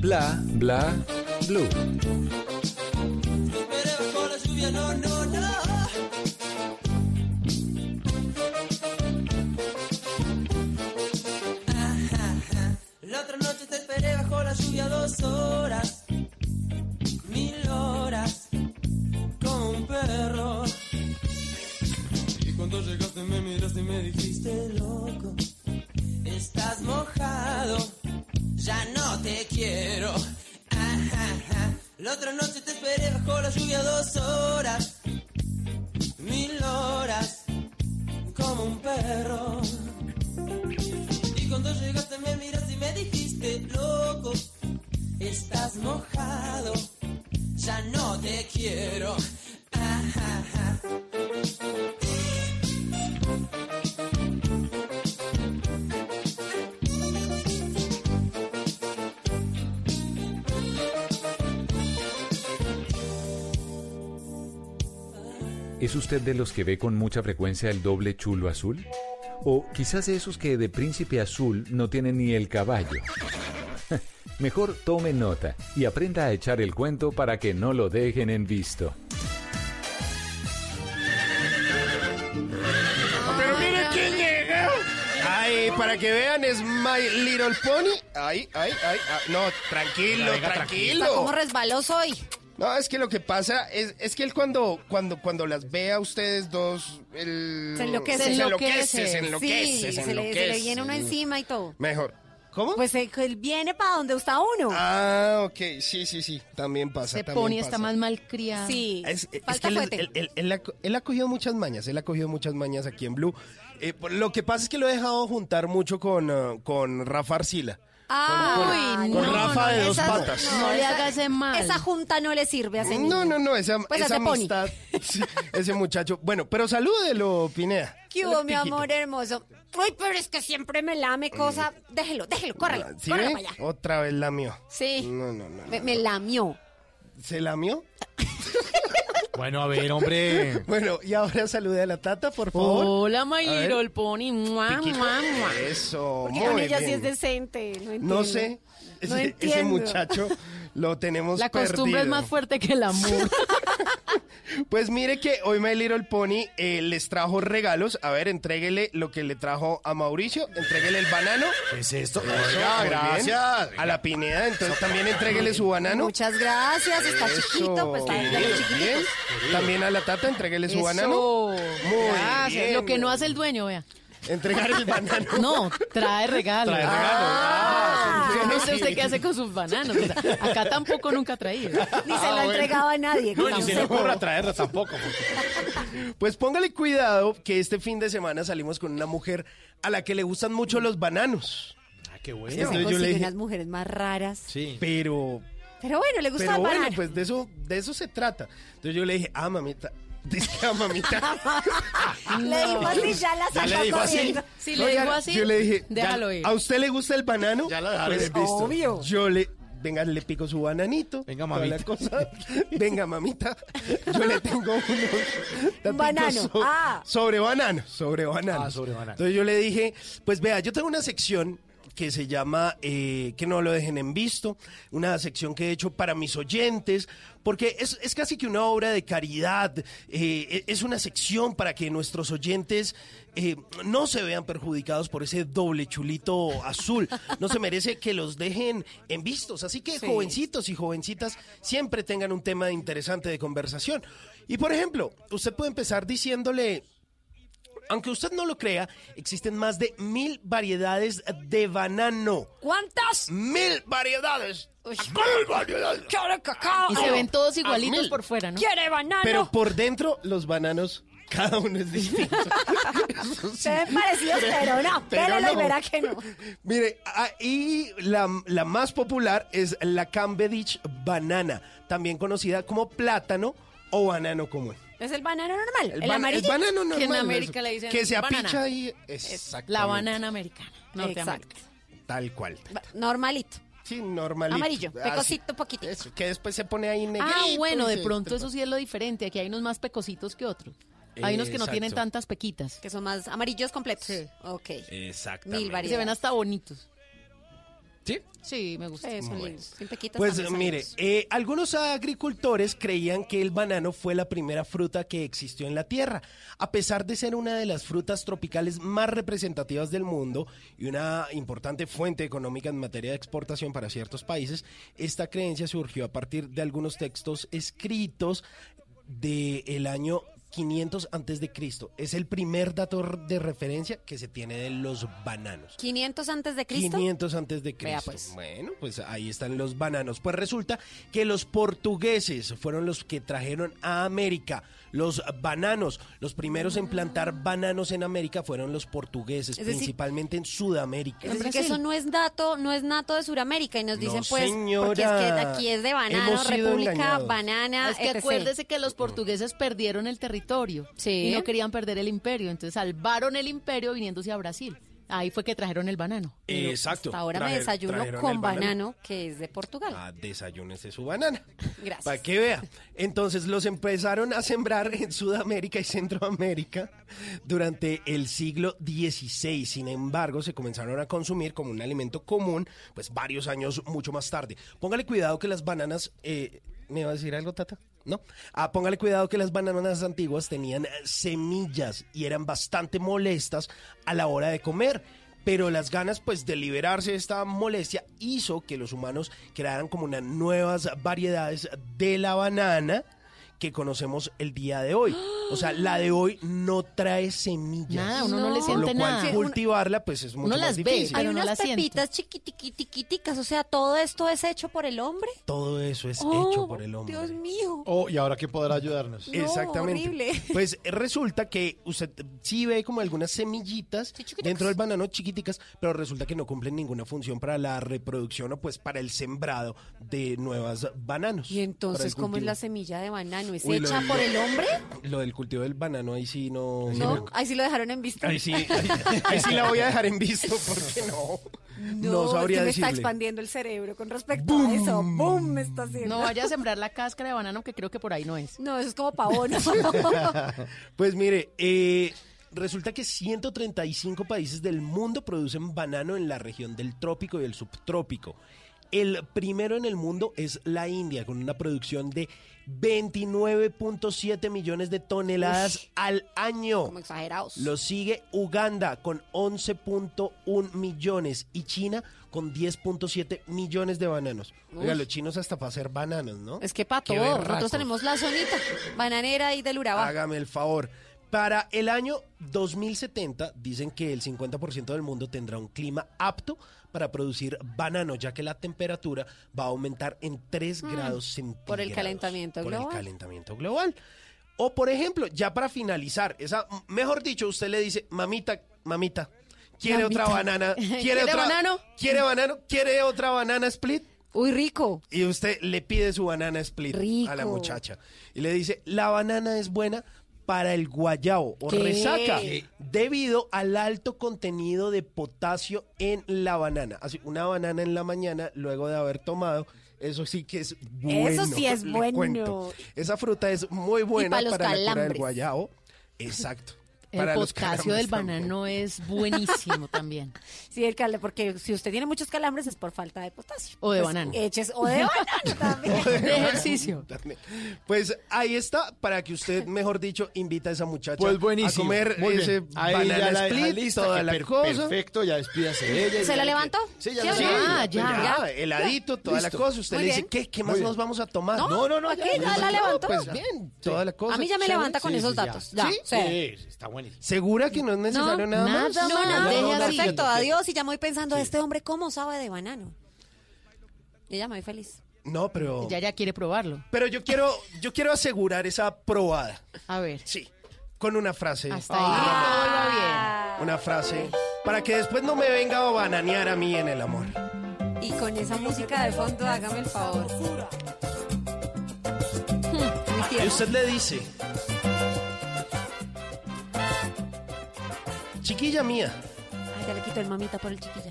S1: Bla, bla, blue.
S12: Pero bajo la lluvia, no, no, La otra noche te esperé bajo la lluvia dos horas, mil horas, como un perro. Y cuando llegaste me miraste y me dijiste, loco, otra noche te esperé bajo la lluvia dos horas,
S1: usted de los que ve con mucha frecuencia el doble chulo azul? O quizás de esos que de príncipe azul no tienen ni el caballo. Mejor tome nota y aprenda a echar el cuento para que no lo dejen en visto.
S14: Pero mire quién llega. Ay, para que vean, es My Little Pony. Ay, ay, ay. ah, no, tranquilo, tranquilo.
S15: como resbaloso hoy.
S14: No, es que lo que pasa es, es que él cuando, cuando, cuando las ve a ustedes dos, él...
S15: Se enloquece.
S14: Se enloquece, se enloquece,
S15: Sí,
S14: se
S15: se le, se le
S14: enloquece.
S15: viene uno encima y todo.
S14: Mejor. ¿Cómo?
S15: Pues él, él viene para donde está uno.
S14: Ah, ok, sí, sí, sí, también pasa.
S16: Se
S14: también
S16: pone
S14: pasa.
S16: está más malcriado.
S15: Sí.
S14: Es, es
S15: Falta
S14: que él,
S15: fuerte.
S14: él- él- él ha, él ha cogido muchas mañas, él ha cogido muchas mañas aquí en Blue. Eh, lo que pasa es que lo he dejado juntar mucho con, ah, con Rafa Arcila.
S15: Ah,
S14: con- con Rafa de dos patas.
S16: No le
S15: esa-
S16: haga ese mal.
S15: Esa junta no le sirve a ese
S14: No,
S15: niño.
S14: no, no, esa,
S15: Pues
S14: esa
S15: pony.
S14: amistad, sí, ese muchacho. Bueno, pero salúdelo, Pineda.
S15: ¿Qué hubo, mi amor hermoso? Ay, pero es que siempre me lame cosa. Déjelo, déjelo, córrelo,
S14: ¿Sí
S15: córrelo para allá.
S14: Otra vez lamió.
S15: Sí.
S14: No, no, no.
S15: Me, me lamió.
S14: ¿Se lamió?
S13: Bueno, a ver, hombre.
S14: Bueno, y ahora salude a la tata, por favor.
S16: Hola, My. Little Pony. Mua, mua, mua.
S14: Eso,
S15: Porque
S14: muy
S15: con ella sí
S14: bien.
S15: es decente. No, entiendo.
S14: No sé, ese,
S15: No
S14: ese
S15: entiendo.
S14: muchacho lo tenemos
S16: La costumbre es
S14: perdido.
S16: más fuerte que el amor.
S14: Pues mire que hoy My Little Pony eh, les trajo regalos. A ver, entréguele lo que le trajo a Mauricio. Entréguele el banano.
S13: ¿Qué es esto?
S14: Eso,
S13: Oiga,
S14: muy bien.
S13: gracias.
S14: A la Pineda, entonces también entréguele su banano.
S15: Muchas gracias. Está
S14: Eso,
S15: chiquito, pues está
S14: bien. También a la tata, entréguele su banano. Muy
S16: Gracias.
S14: bien.
S16: Lo que no hace el dueño, vea.
S14: Entregar el banano.
S16: No, trae regalo.
S14: Trae regalo.
S16: Ah, yo no sé usted qué hace con sus bananos. O sea, acá tampoco nunca ha traído.
S15: Ni se lo
S14: Ah,
S15: ha
S14: bueno.
S15: entregado a nadie.
S13: No, ni se le ocurra traerla tampoco. porque-
S14: Pues póngale cuidado que este fin de semana salimos con una mujer a la que le gustan mucho los bananos.
S13: Ah, qué bueno.
S14: Entonces yo le dije-
S15: unas mujeres más raras.
S13: Sí.
S14: Pero
S15: Pero bueno, le gusta
S14: Pero bueno, pues de eso, de eso se trata. Entonces yo le dije, ah, mamita. Dice, ah, mamita.
S15: Le dijo así, ya la sacó
S13: dijo así.
S15: corriendo.
S16: Si le digo así,
S14: Yo le dije,
S16: déjalo ir.
S14: ¿a usted le gusta el banano?
S13: Ya lo dejaron
S14: Pues,
S13: visto.
S15: Obvio.
S14: Yo le, venga, le pico su bananito.
S13: Venga,
S14: toda
S13: mamita.
S14: la cosa. Venga, mamita. Yo le tengo unos
S15: banano.
S14: so-
S15: Ah.
S14: sobre banano, sobre banano.
S13: Ah, sobre banano.
S14: Entonces yo le dije, pues vea, yo tengo una sección que se llama eh, Que no lo dejen en visto, una sección que he hecho para mis oyentes, porque es, es casi que una obra de caridad, eh, es una sección para que nuestros oyentes eh, no se vean perjudicados por ese doble chulito azul. No se merece que los dejen en vistos. Así que
S20: Sí.
S14: jovencitos y jovencitas siempre tengan un tema interesante de conversación. Y por ejemplo, usted puede empezar diciéndole, aunque usted no lo crea, existen más de mil variedades de banano.
S15: ¿Cuántas?
S14: Mil variedades. Mil variedades.
S15: ¡Quiere cacao!
S16: Y se ven todos
S14: Ah,
S16: igualitos por fuera, ¿no?
S15: ¿Quiere banano?
S14: Pero por dentro, los bananos, cada uno es distinto.
S15: Se ven parecidos, pero no.
S14: Pero
S15: Pélelo y
S14: no.
S15: verá que no.
S14: Mire, ah, y la, la más popular es la Cavendish banana, también conocida como plátano o banano común.
S15: Es el banano normal, el,
S14: ban-
S15: amarillo.
S14: banano normal.
S16: Que en América le dicen
S14: Que se
S16: banana.
S14: apicha ahí. Exactamente.
S16: La banana americana. Norteamérica.
S14: Tal cual.
S15: Ba- Normalito.
S14: Sí, normalito.
S15: Amarillo,
S14: Así.
S15: pecosito poquitito.
S14: Eso, que después se pone ahí negrito.
S16: Ah, bueno, de pronto eso sí es lo diferente. Aquí hay unos más pecositos que otros. Hay unos que no tienen
S14: Exacto.
S16: tantas pequitas.
S15: Que son más amarillos completos. Sí. Ok.
S14: Exactamente.
S15: Mil
S16: Y se
S15: variedades.
S16: ven hasta bonitos.
S14: ¿Sí?
S16: Sí, me gusta.
S14: Bueno.
S15: pequitas
S14: Pues mire, eh, algunos agricultores creían que el banano fue la primera fruta que existió en la Tierra. A pesar de ser una de las frutas tropicales más representativas del mundo y una importante fuente económica en materia de exportación para ciertos países, esta creencia surgió a partir de algunos textos escritos del año 500 antes de Cristo. Es el primer dato de referencia que se tiene de los bananos.
S15: 500 antes de Cristo.
S14: 500 antes de
S15: Vea,
S14: Cristo.
S15: pues.
S14: Bueno, pues ahí están los bananos. Pues resulta que los portugueses fueron los que trajeron a América los bananos. Los primeros en plantar bananos en América fueron los portugueses,
S15: decir-
S14: principalmente en Sudamérica.
S15: Es decir, que eso no es dato, no es nato de Sudamérica y nos dicen
S14: No,
S15: pues
S14: señora.
S15: porque es que aquí es de banano, República
S14: engañados.
S15: Banana,
S16: Es que
S15: etc.
S16: acuérdese que los portugueses perdieron el territorio
S15: Sí.
S16: y no querían perder el imperio, entonces salvaron el imperio viniéndose a Brasil. Ahí fue que trajeron el banano.
S14: Exacto.
S15: Hasta ahora me desayuno con banano, que es de Portugal.
S14: Ah, desayúnese su banana.
S15: Gracias.
S14: Para que vea. Entonces los empezaron a sembrar en Sudamérica y Centroamérica durante el siglo XVI. Sin embargo, se comenzaron a consumir como un alimento común, pues varios años mucho más tarde. Póngale cuidado que las bananas. eh, ¿Me va a decir algo, Tata? ¿No? Ah, póngale cuidado que las bananas antiguas tenían eh, semillas y eran bastante molestas a la hora de comer. Pero las ganas, pues, de liberarse de esta molestia hizo que los humanos crearan como unas nuevas variedades de la banana que conocemos el día de hoy. O sea, la de hoy no trae semillas.
S16: Nada, uno no le
S14: Por lo
S16: siente
S14: cual
S16: nada.
S14: cultivarla, pues, es mucho
S16: Uno
S14: más
S16: las ve,
S14: difícil.
S15: Hay
S16: no
S15: unas
S16: siente.
S15: pepitas chiquitiquiticas, o sea, todo esto es hecho por el hombre.
S14: Todo eso es
S15: Oh,
S14: hecho por el hombre.
S15: Dios mío.
S13: Oh, ¿y ahora quién podrá ayudarnos?
S15: No,
S14: Exactamente.
S15: horrible.
S14: Pues resulta que usted sí ve como algunas semillitas dentro del banano chiquiticas, pero resulta que no cumplen ninguna función para la reproducción o pues para el sembrado de nuevas bananos.
S15: Y entonces, ¿cómo es la semilla de banano? ¿Es
S14: Uy,
S15: hecha
S14: del-
S15: por el hombre?
S14: Lo del cultivo del banano ahí sí no.
S15: No, ahí sí lo dejaron en vista.
S14: Ahí sí, ahí, ahí sí la voy a dejar en visto porque no. No,
S15: No,
S14: sabría
S15: es me está expandiendo el cerebro con respecto a eso. ¡Bum! Me está haciendo.
S16: No vaya a sembrar la cáscara de banano que creo que por ahí no es.
S15: No, eso es como pavón.
S14: Pues mire, eh, resulta que 135 países del mundo producen banano en la región del trópico y el subtrópico. El primero en el mundo es la India, con una producción de 29.7 millones de toneladas al año.
S15: como exagerados.
S14: Lo sigue Uganda con 11.1 millones y China con 10.7 millones de bananos. Oiga, los chinos hasta para hacer bananos, ¿no?
S15: Es que para todo. Nosotros tenemos la zonita bananera y del Urabá.
S14: Hágame el favor. Para el año 2070 dicen que el 50% del mundo tendrá un clima apto para producir banano, ya que la temperatura va a aumentar en 3
S15: Mm,
S14: grados centígrados.
S15: por el calentamiento
S14: por
S15: global.
S14: el calentamiento global. O por ejemplo, ya para finalizar, esa, mejor dicho, usted le dice, mamita, mamita, ¿quiere
S15: Mamita.
S14: otra banana? ¿Quiere,
S15: ¿Quiere
S14: otra,
S15: banano?
S14: ¿Quiere banano? ¿Quiere otra banana split?
S15: Uy, rico.
S14: Y usted le pide su banana split
S15: Rico.
S14: a la muchacha. Y le dice, la banana es buena para el guayao o
S15: ¿Qué?
S14: resaca
S15: ¿Qué?
S14: debido al alto contenido de potasio en la banana. Así, una banana en la mañana luego de haber tomado, eso sí que es bueno.
S15: Eso sí es bueno.
S14: cuento. Esa fruta es muy buena
S15: para los
S14: para la cura del
S15: calambres.
S14: guayao. Exacto.
S16: El potasio del
S14: también.
S16: banano es buenísimo también.
S15: Sí, el cal- porque si usted tiene muchos calambres es por falta de potasio.
S16: O de
S15: Pues,
S16: banano.
S15: Eches, o de banano también.
S16: De ejercicio.
S14: También. Pues ahí está, para que usted, mejor dicho, invita a esa muchacha
S13: Pues buenísimo.
S14: a comer
S13: Muy bien.
S14: ese
S13: Ahí
S14: banana
S13: ya la,
S14: split,
S13: lista,
S14: toda la
S13: per-
S14: cosa.
S13: Perfecto, ya despídase de ella.
S15: ¿Se
S13: ya
S15: la levantó?
S13: Sí, ya
S15: ¿Sí
S13: la
S15: o no?
S13: levantó.
S15: Ah, ya,
S14: Ya, heladito, toda
S13: Listo.
S14: la cosa. Usted
S15: Muy
S14: le dice,
S15: bien.
S14: ¿qué, qué más nos vamos a tomar?
S15: No,
S13: No, no, no.
S15: ¿a qué? Ya la levantó.
S14: Pues bien, toda la cosa.
S15: A mí ya me levanta con esos
S13: ya.
S15: datos. Ya,
S14: ¿Sí?
S15: sí.
S13: Sí, sí.
S14: ¿Segura que no es necesario nada, más?
S16: nada
S15: No,
S16: más.
S15: no,
S16: Deje
S15: no,
S16: así.
S15: perfecto, adiós. Y ya me voy pensando, este hombre, ¿cómo sabe de banano? Y ya me voy feliz.
S14: No, pero...
S16: Ya ya quiere probarlo.
S14: Pero yo quiero, yo quiero asegurar esa probada.
S16: A ver.
S14: Sí, con una frase.
S16: Hasta ahí todo iba bien.
S14: Una frase. Para que después no me venga a bananear a mí en el amor.
S15: Y con esa música de fondo, hágame el favor.
S14: Y usted le dice, chiquilla mía,
S15: Ay, ya le quito el mamita por el chiquilla.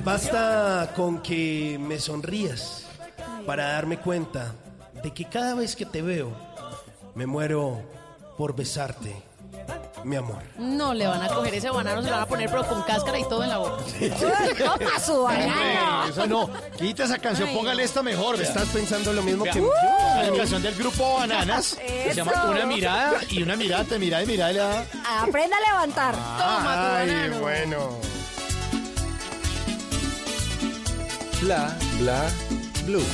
S14: basta con que me sonrías para darme cuenta de que cada vez que te veo, me muero por besarte, mi amor.
S16: No le van a coger ese banano, se lo van a poner pero con cáscara y todo en la boca.
S15: ¡Toma su banano!
S13: Esa no, quita esa canción,
S15: Ay.
S13: póngale esta mejor. vea.
S14: ¿Estás pensando lo mismo
S13: Vea,
S14: que
S13: La
S14: yo?
S13: canción del grupo Bananas se llama
S15: Eso.
S13: Una mirada y una mirada te mira y mira y da.
S15: Aprenda a levantar.
S16: Toma tu
S14: Ay,
S16: banano.
S14: bueno.
S21: Bla, bla, blue.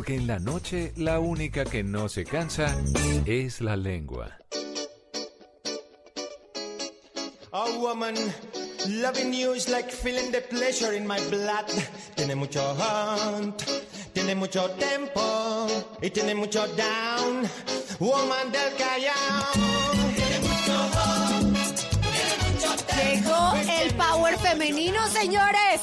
S21: Porque en la noche la única que no se cansa es la lengua.
S19: A woman loving you is like feeling the pleasure in my blood. Tiene mucho hunt, tiene mucho tempo y tiene mucho down. Woman del Callao. Tiene mucho hunt, tiene mucho tempo.
S15: Llegó el power femenino, señores.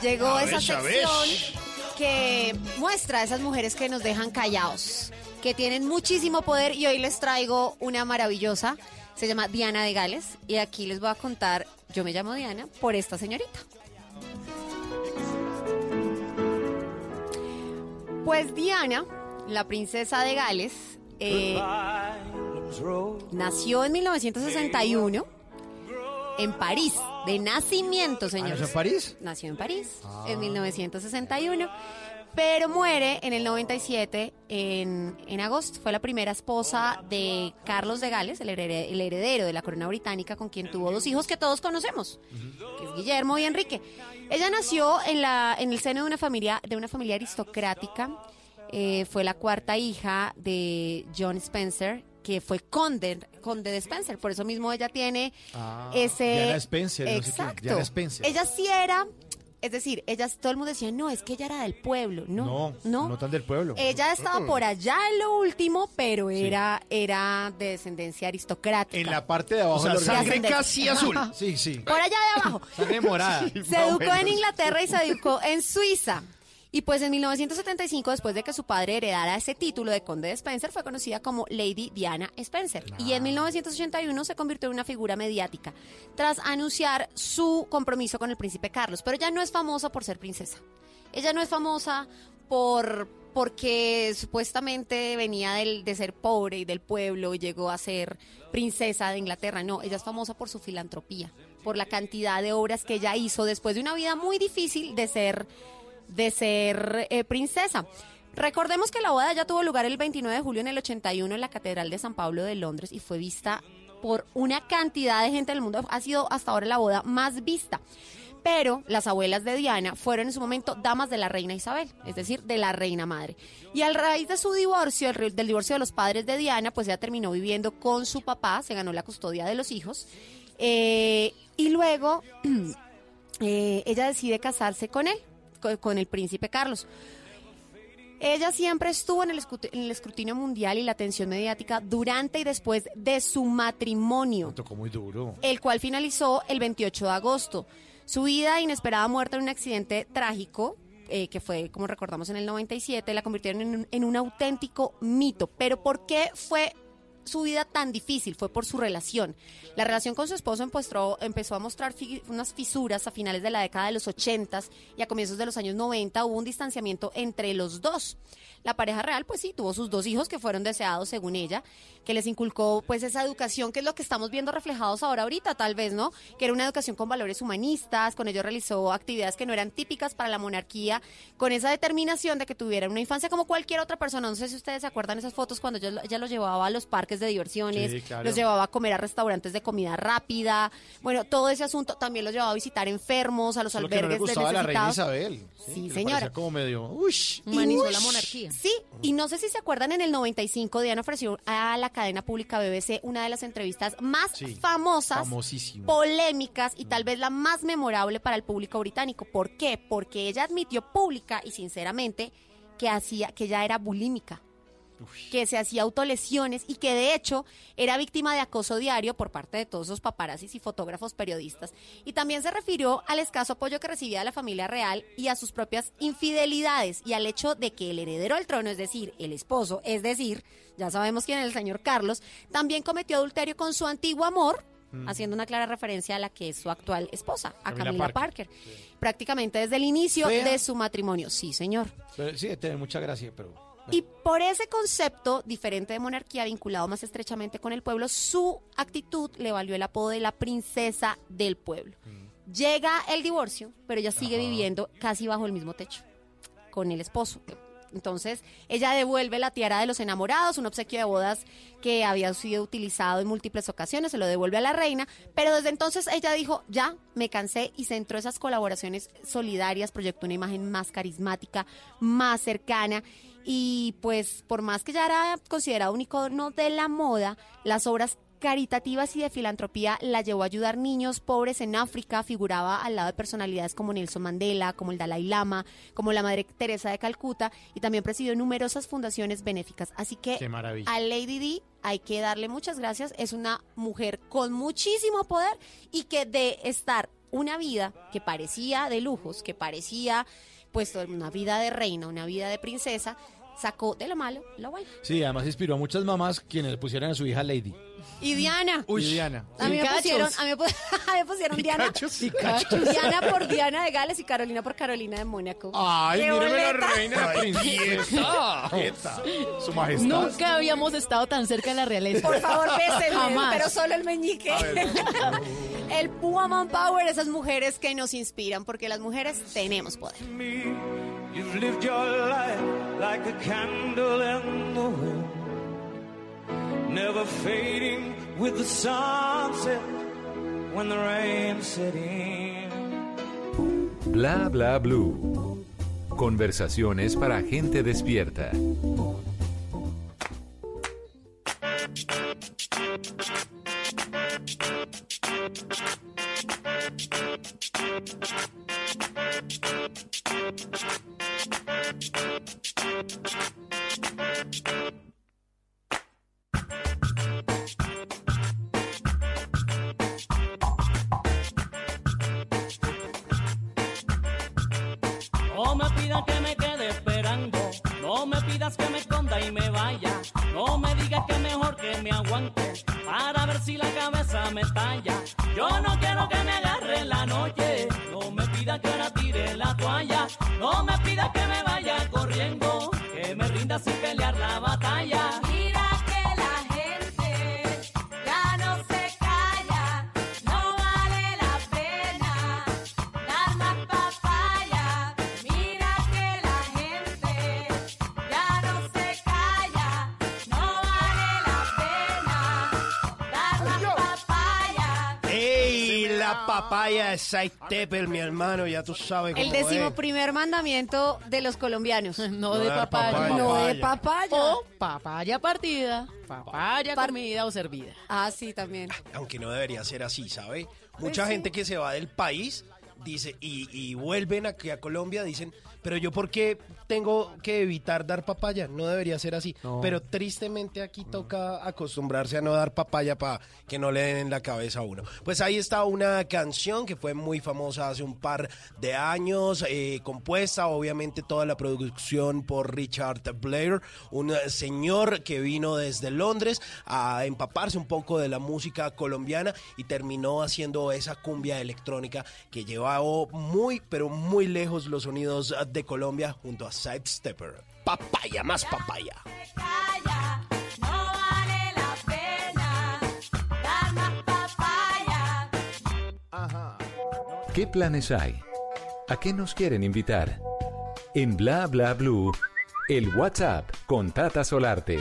S15: Llegó esa sección que muestra a esas mujeres que nos dejan callados, que tienen muchísimo poder y hoy les traigo una maravillosa. Se llama Diana de Gales y aquí les voy a contar, yo me llamo Diana por esta señorita. Pues Diana, la princesa de Gales, eh, nació en 1961 en París, de nacimiento, señores.
S13: ¿nació en París?
S15: Nació en París
S13: Ah.
S15: en 1961, pero muere en el 97 en, en agosto. Fue la primera esposa de Carlos de Gales, el heredero, el heredero de la corona británica, con quien tuvo dos hijos que todos conocemos, que es Guillermo y Enrique. Ella nació en la en el seno de una familia de una familia aristocrática. Eh, fue la cuarta hija de John Spencer, que fue conde, conde de Spencer. Por eso mismo ella tiene
S13: Ah,
S15: ese...
S13: Diana Spencer, no sé qué,
S15: Exacto.
S13: Spencer.
S15: Ella sí era... Es decir, ella, todo el mundo decía, no, es que ella era del pueblo. No,
S13: No,
S15: no.
S13: tan del pueblo.
S15: Ella estaba por allá en lo último, pero era, era de descendencia aristocrática.
S13: En la parte de abajo
S14: O sea, sangre
S15: organigrama.
S14: casi azul.
S13: Sí, sí.
S15: Por allá de abajo.
S13: Sangre morada.
S15: Se educó en Inglaterra y se educó en Suiza. Y pues en 1975, después de que su padre heredara ese título de conde de Spencer, fue conocida como Lady Diana Spencer. Y en 1981 se convirtió en una figura mediática, tras anunciar su compromiso con el príncipe Carlos. Pero ella no es famosa por ser princesa. Ella no es famosa por porque supuestamente venía del- de ser pobre y del pueblo y llegó a ser princesa de Inglaterra. No, ella es famosa por su filantropía, por la cantidad de obras que ella hizo después de una vida muy difícil de ser, de ser eh, princesa. Recordemos que la boda ya tuvo lugar el 29 de julio en el 81 en la Catedral de San Pablo de Londres y fue vista por una cantidad de gente del mundo. Ha sido hasta ahora la boda más vista. Pero las abuelas de Diana fueron en su momento damas de la reina Isabel, es decir, de la reina madre. Y a raíz de su divorcio, el del divorcio de los padres de Diana, pues ella terminó viviendo con su papá, se ganó la custodia de los hijos. eh, y luego eh, ella decide casarse con él, con el príncipe Carlos. Ella siempre estuvo en el, escut- en el escrutinio mundial y la atención mediática durante y después de su matrimonio
S13: Tocó muy duro.
S15: el cual finalizó el 28 de agosto. Su vida inesperada muerte en un accidente trágico, eh, que fue, como recordamos, en el 97, la convirtieron en un, en un auténtico mito. Pero ¿por qué fue su vida tan difícil? Fue por su relación. La relación con su esposo empezó, empezó a mostrar unas fisuras a finales de la década de los 80 y a comienzos de los años 90 hubo un distanciamiento entre los dos. La pareja real, pues sí, tuvo sus dos hijos que fueron deseados según ella, que les inculcó pues esa educación que es lo que estamos viendo reflejados ahora ahorita, tal vez, ¿no? Que era una educación con valores humanistas, con ello realizó actividades que no eran típicas para la monarquía, con esa determinación de que tuviera una infancia como cualquier otra persona. No sé si ustedes se acuerdan esas fotos cuando ella, ella los llevaba a los parques de diversiones,
S16: Sí, claro.
S15: los llevaba a comer a restaurantes de comida rápida, bueno, todo ese asunto también los llevaba a visitar enfermos, a los
S13: Solo que no le
S15: albergues de
S13: gustaba la reina
S15: necesitados.
S13: Isabel.
S15: Sí,
S13: le
S15: señora.
S13: como medio... Ush.
S16: Humanizó
S15: Y-
S16: la monarquía.
S15: Sí, y no sé si se acuerdan, en el 95 Diana ofreció a la cadena pública BBC una de las entrevistas más
S13: Sí,
S15: famosas, polémicas y tal vez la más memorable para el público británico. ¿Por qué? Porque ella admitió pública y sinceramente que hacía que ella era bulímica que se hacía autolesiones y que de hecho era víctima de acoso diario por parte de todos esos paparazzis y fotógrafos periodistas. Y también se refirió al escaso apoyo que recibía de la familia real y a sus propias infidelidades y al hecho de que el heredero al trono, es decir, el esposo, es decir, ya sabemos quién es el señor Carlos, también cometió adulterio con su antiguo amor.
S16: Mm.
S15: Haciendo una clara referencia a la que es su actual esposa, a
S13: Camila
S15: Camila,
S13: Parker.
S15: Parker. Prácticamente desde el inicio
S13: Fea.
S15: de su matrimonio. Sí, señor.
S13: Sí, tiene mucha gracia, pero...
S15: Y por ese concepto diferente de monarquía vinculado más estrechamente con el pueblo, su actitud le valió el apodo de la princesa del pueblo. Llega el divorcio, pero ella sigue viviendo casi bajo el mismo techo con el esposo. Entonces, ella devuelve la tiara de los enamorados, un obsequio de bodas que había sido utilizado en múltiples ocasiones, se lo devuelve a la reina, pero desde entonces ella dijo, ya, me cansé y centró esas colaboraciones solidarias, proyectó una imagen más carismática, más cercana y pues por más que ya era considerado un icono de la moda, las obras caritativas y de filantropía la llevó a ayudar niños pobres en África, figuraba al lado de personalidades como Nelson Mandela, como el Dalai Lama, como la Madre Teresa de Calcuta y también presidió numerosas fundaciones benéficas. Así que a Lady Di hay que darle muchas gracias, es una mujer con muchísimo poder y que de estar una vida que parecía de lujos, que parecía pues una vida de reina, una vida de princesa, sacó de lo malo lo bueno.
S13: Sí, además inspiró a muchas mamás quienes le pusieron a su hija Lady.
S15: Y Diana.
S13: Y Diana.
S15: A mí, me pusieron, a mí me pusieron Diana. Diana por Diana de Gales y Carolina por Carolina de Mónaco.
S13: Ay,
S15: ¡Qué
S13: míreme la reina, la princesa. Quieta. Su majestad.
S16: Nunca habíamos estado tan cerca de la realeza.
S15: Por favor, bésenme,
S16: Jamás.
S15: pero solo el meñique. El Woman Power, esas mujeres que nos inspiran, porque las mujeres tenemos poder.
S12: You've lived your life like a candle in the wind, never fading with the sunset when the rain set in.
S1: Bla bla blue. Conversaciones para gente despierta.
S19: y me vaya. No me digas que mejor que me
S20: aguante para ver si la cabeza me talla. Yo no quiero que me agarre en la noche. No me pida que ahora tire la toalla. No me pida que me vaya corriendo. Que me rinda sin pelear la
S19: papaya
S14: de Side Tepper, mi hermano, ya tú sabes cómo
S15: El décimo primer mandamiento de los colombianos.
S16: No de papaya.
S15: No de papaya.
S16: O papaya partida, papaya
S15: Par-
S16: comida o servida.
S15: Ah, sí, también.
S14: aunque no debería ser así, ¿sabe? Mucha
S15: Pues sí.
S14: gente que se va del país dice y, y vuelven aquí a Colombia dicen, pero yo por qué tengo que evitar dar papaya, no debería ser así.
S17: No.
S14: Pero tristemente aquí toca acostumbrarse a no dar papaya para que no le den en la cabeza a uno. Pues ahí está una canción que fue muy famosa hace un par de años, eh, compuesta obviamente toda la producción por Richard Blair, un señor que vino desde Londres a empaparse un poco de la música colombiana y terminó haciendo esa cumbia electrónica que llevó muy pero muy lejos los sonidos de Colombia junto a Sidestepper. Papaya, más papaya.
S1: ¿Qué planes hay? ¿A qué nos quieren invitar? En Bla Bla Blue, el WhatsApp con Tata Solarte.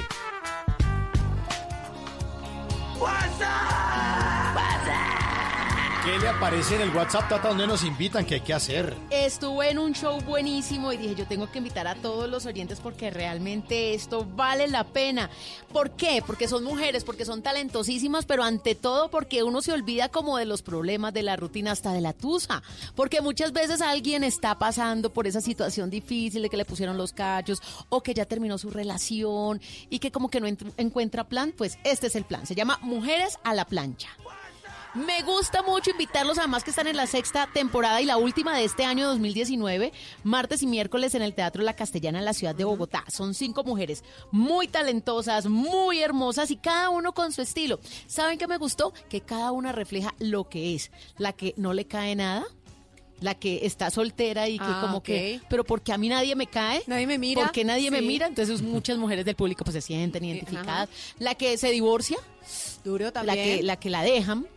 S13: ¿Qué le aparece en el WhatsApp, Tata, donde nos invitan? ¿Qué hay que hacer?
S16: Estuve en un show buenísimo y dije, yo tengo que invitar a todos los oyentes porque realmente esto vale la pena. ¿Por qué? Porque son mujeres, porque son talentosísimas, pero ante todo porque uno se olvida como de los problemas, de la rutina, hasta de la tusa. Porque muchas veces alguien está pasando por esa situación difícil de que le pusieron los cachos o que ya terminó su relación y que como que no ent- encuentra plan, pues este es el plan. Se llama Mujeres a la plancha. Me gusta mucho invitarlos, además que están en la sexta temporada y la última de este año 2019, martes y miércoles en el Teatro La Castellana en la ciudad de Bogotá. Son cinco mujeres muy talentosas, muy hermosas y cada uno con su estilo. ¿Saben qué me gustó? Que cada una refleja lo que es. La que no le cae nada. La que está soltera y que
S15: Ah,
S16: como que, pero porque a mí nadie me cae.
S15: Nadie me mira.
S16: Porque nadie me mira. Entonces muchas mujeres del público pues se sienten identificadas. La que se divorcia.
S15: Duro
S16: La
S15: también.
S16: que, la que la dejan.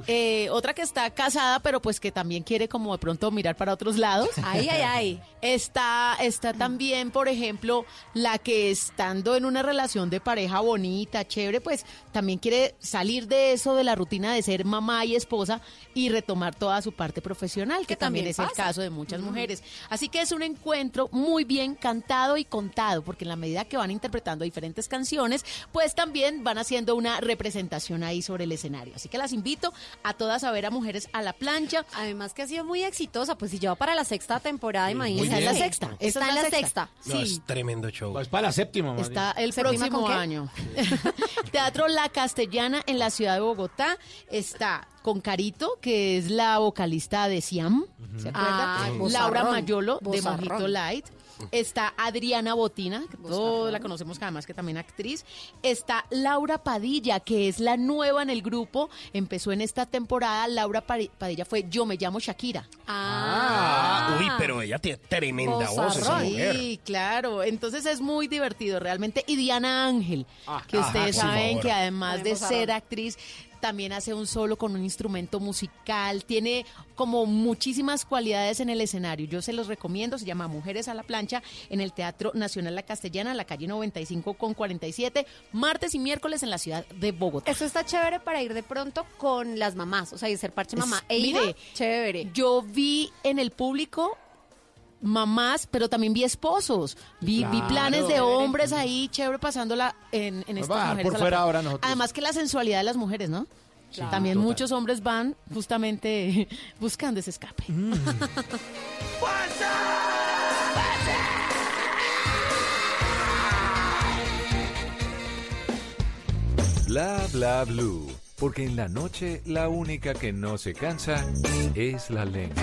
S16: Eh, otra que está casada, pero pues que también quiere como de pronto mirar para otros lados.
S15: Ay, ay, ay.
S16: Está, está también, por ejemplo, la que estando en una relación de pareja bonita, chévere, pues también quiere salir de eso, de la rutina de ser mamá y esposa y retomar toda su parte profesional, que,
S15: Que
S16: también,
S15: también
S16: es el caso de muchas mujeres. Así que es un encuentro muy bien cantado y contado, porque en la medida que van interpretando diferentes canciones, pues también van haciendo una representación ahí sobre el escenario. Así que las invito a todas a ver a Mujeres a la plancha.
S15: Además que ha sido muy exitosa, pues si lleva para la sexta temporada, imagínate.
S16: Está en la sexta.
S15: Está
S16: es
S15: en la
S16: sexta.
S15: sexta.
S14: No,
S16: Sí.
S14: es tremendo show.
S17: Pues para la séptima,
S16: Está el
S15: ¿Séptima
S16: próximo
S15: con qué?
S16: año. Teatro La Castellana en la ciudad de Bogotá. Está con Carito, que es la vocalista de Siam. ¿Se acuerda?
S15: Ah,
S16: Laura Mayolo de. Mojito Light. Está Adriana Botina, que todos la conocemos, que además que también actriz. Está Laura Padilla, que es la nueva en el grupo. Empezó en esta temporada. Laura Padilla fue Yo me llamo Shakira.
S14: Ah, uy, pero ella tiene tremenda voz esa mujer.
S16: Sí, claro. Entonces es muy divertido realmente. Y Diana Ángel, que
S14: ajá,
S16: ustedes
S14: por
S16: saben que además de ser actriz, también hace un solo con un instrumento musical. Tiene como muchísimas cualidades en el escenario. Yo se los recomiendo. Se llama Mujeres a la Plancha en el Teatro Nacional La Castellana, la calle 95 con 47, martes y miércoles en la ciudad de Bogotá.
S15: Eso está chévere para ir de pronto con las mamás, o sea, y ser parche mamá.
S16: Es-
S15: E hija,
S16: mire,
S15: chévere.
S16: Yo vi en el público mamás, pero también vi esposos. Vi, planes de hombres ahí, chévere, pasándola en, en estas
S17: a dar
S16: mujeres.
S17: por
S16: a la
S17: fuera
S16: par.
S17: ahora nosotros.
S16: Además que la sensualidad de las mujeres, ¿no?
S17: Claro.
S16: También
S17: Total.
S16: muchos hombres van justamente buscando ese escape.
S1: Bla Bla Blue. Porque en la noche la única que no se cansa es la lengua.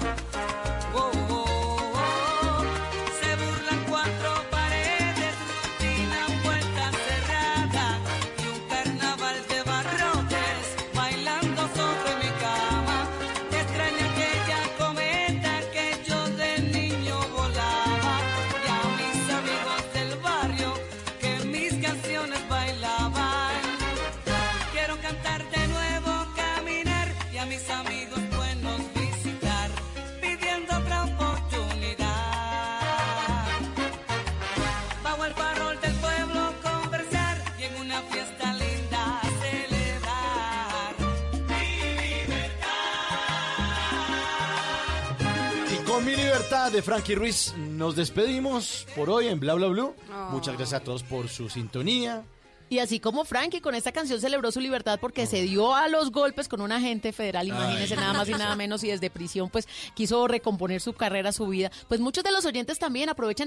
S13: De Frankie Ruiz nos despedimos por hoy en Bla Bla Blue.
S16: Oh.
S13: Muchas gracias a todos por su sintonía.
S16: Y así como Frankie con esta canción celebró su libertad porque se dio a los golpes con un agente federal, imagínese
S13: Ay.
S16: nada más y nada menos, y desde prisión pues quiso recomponer su carrera, su vida. Pues muchos de los oyentes también aprovechan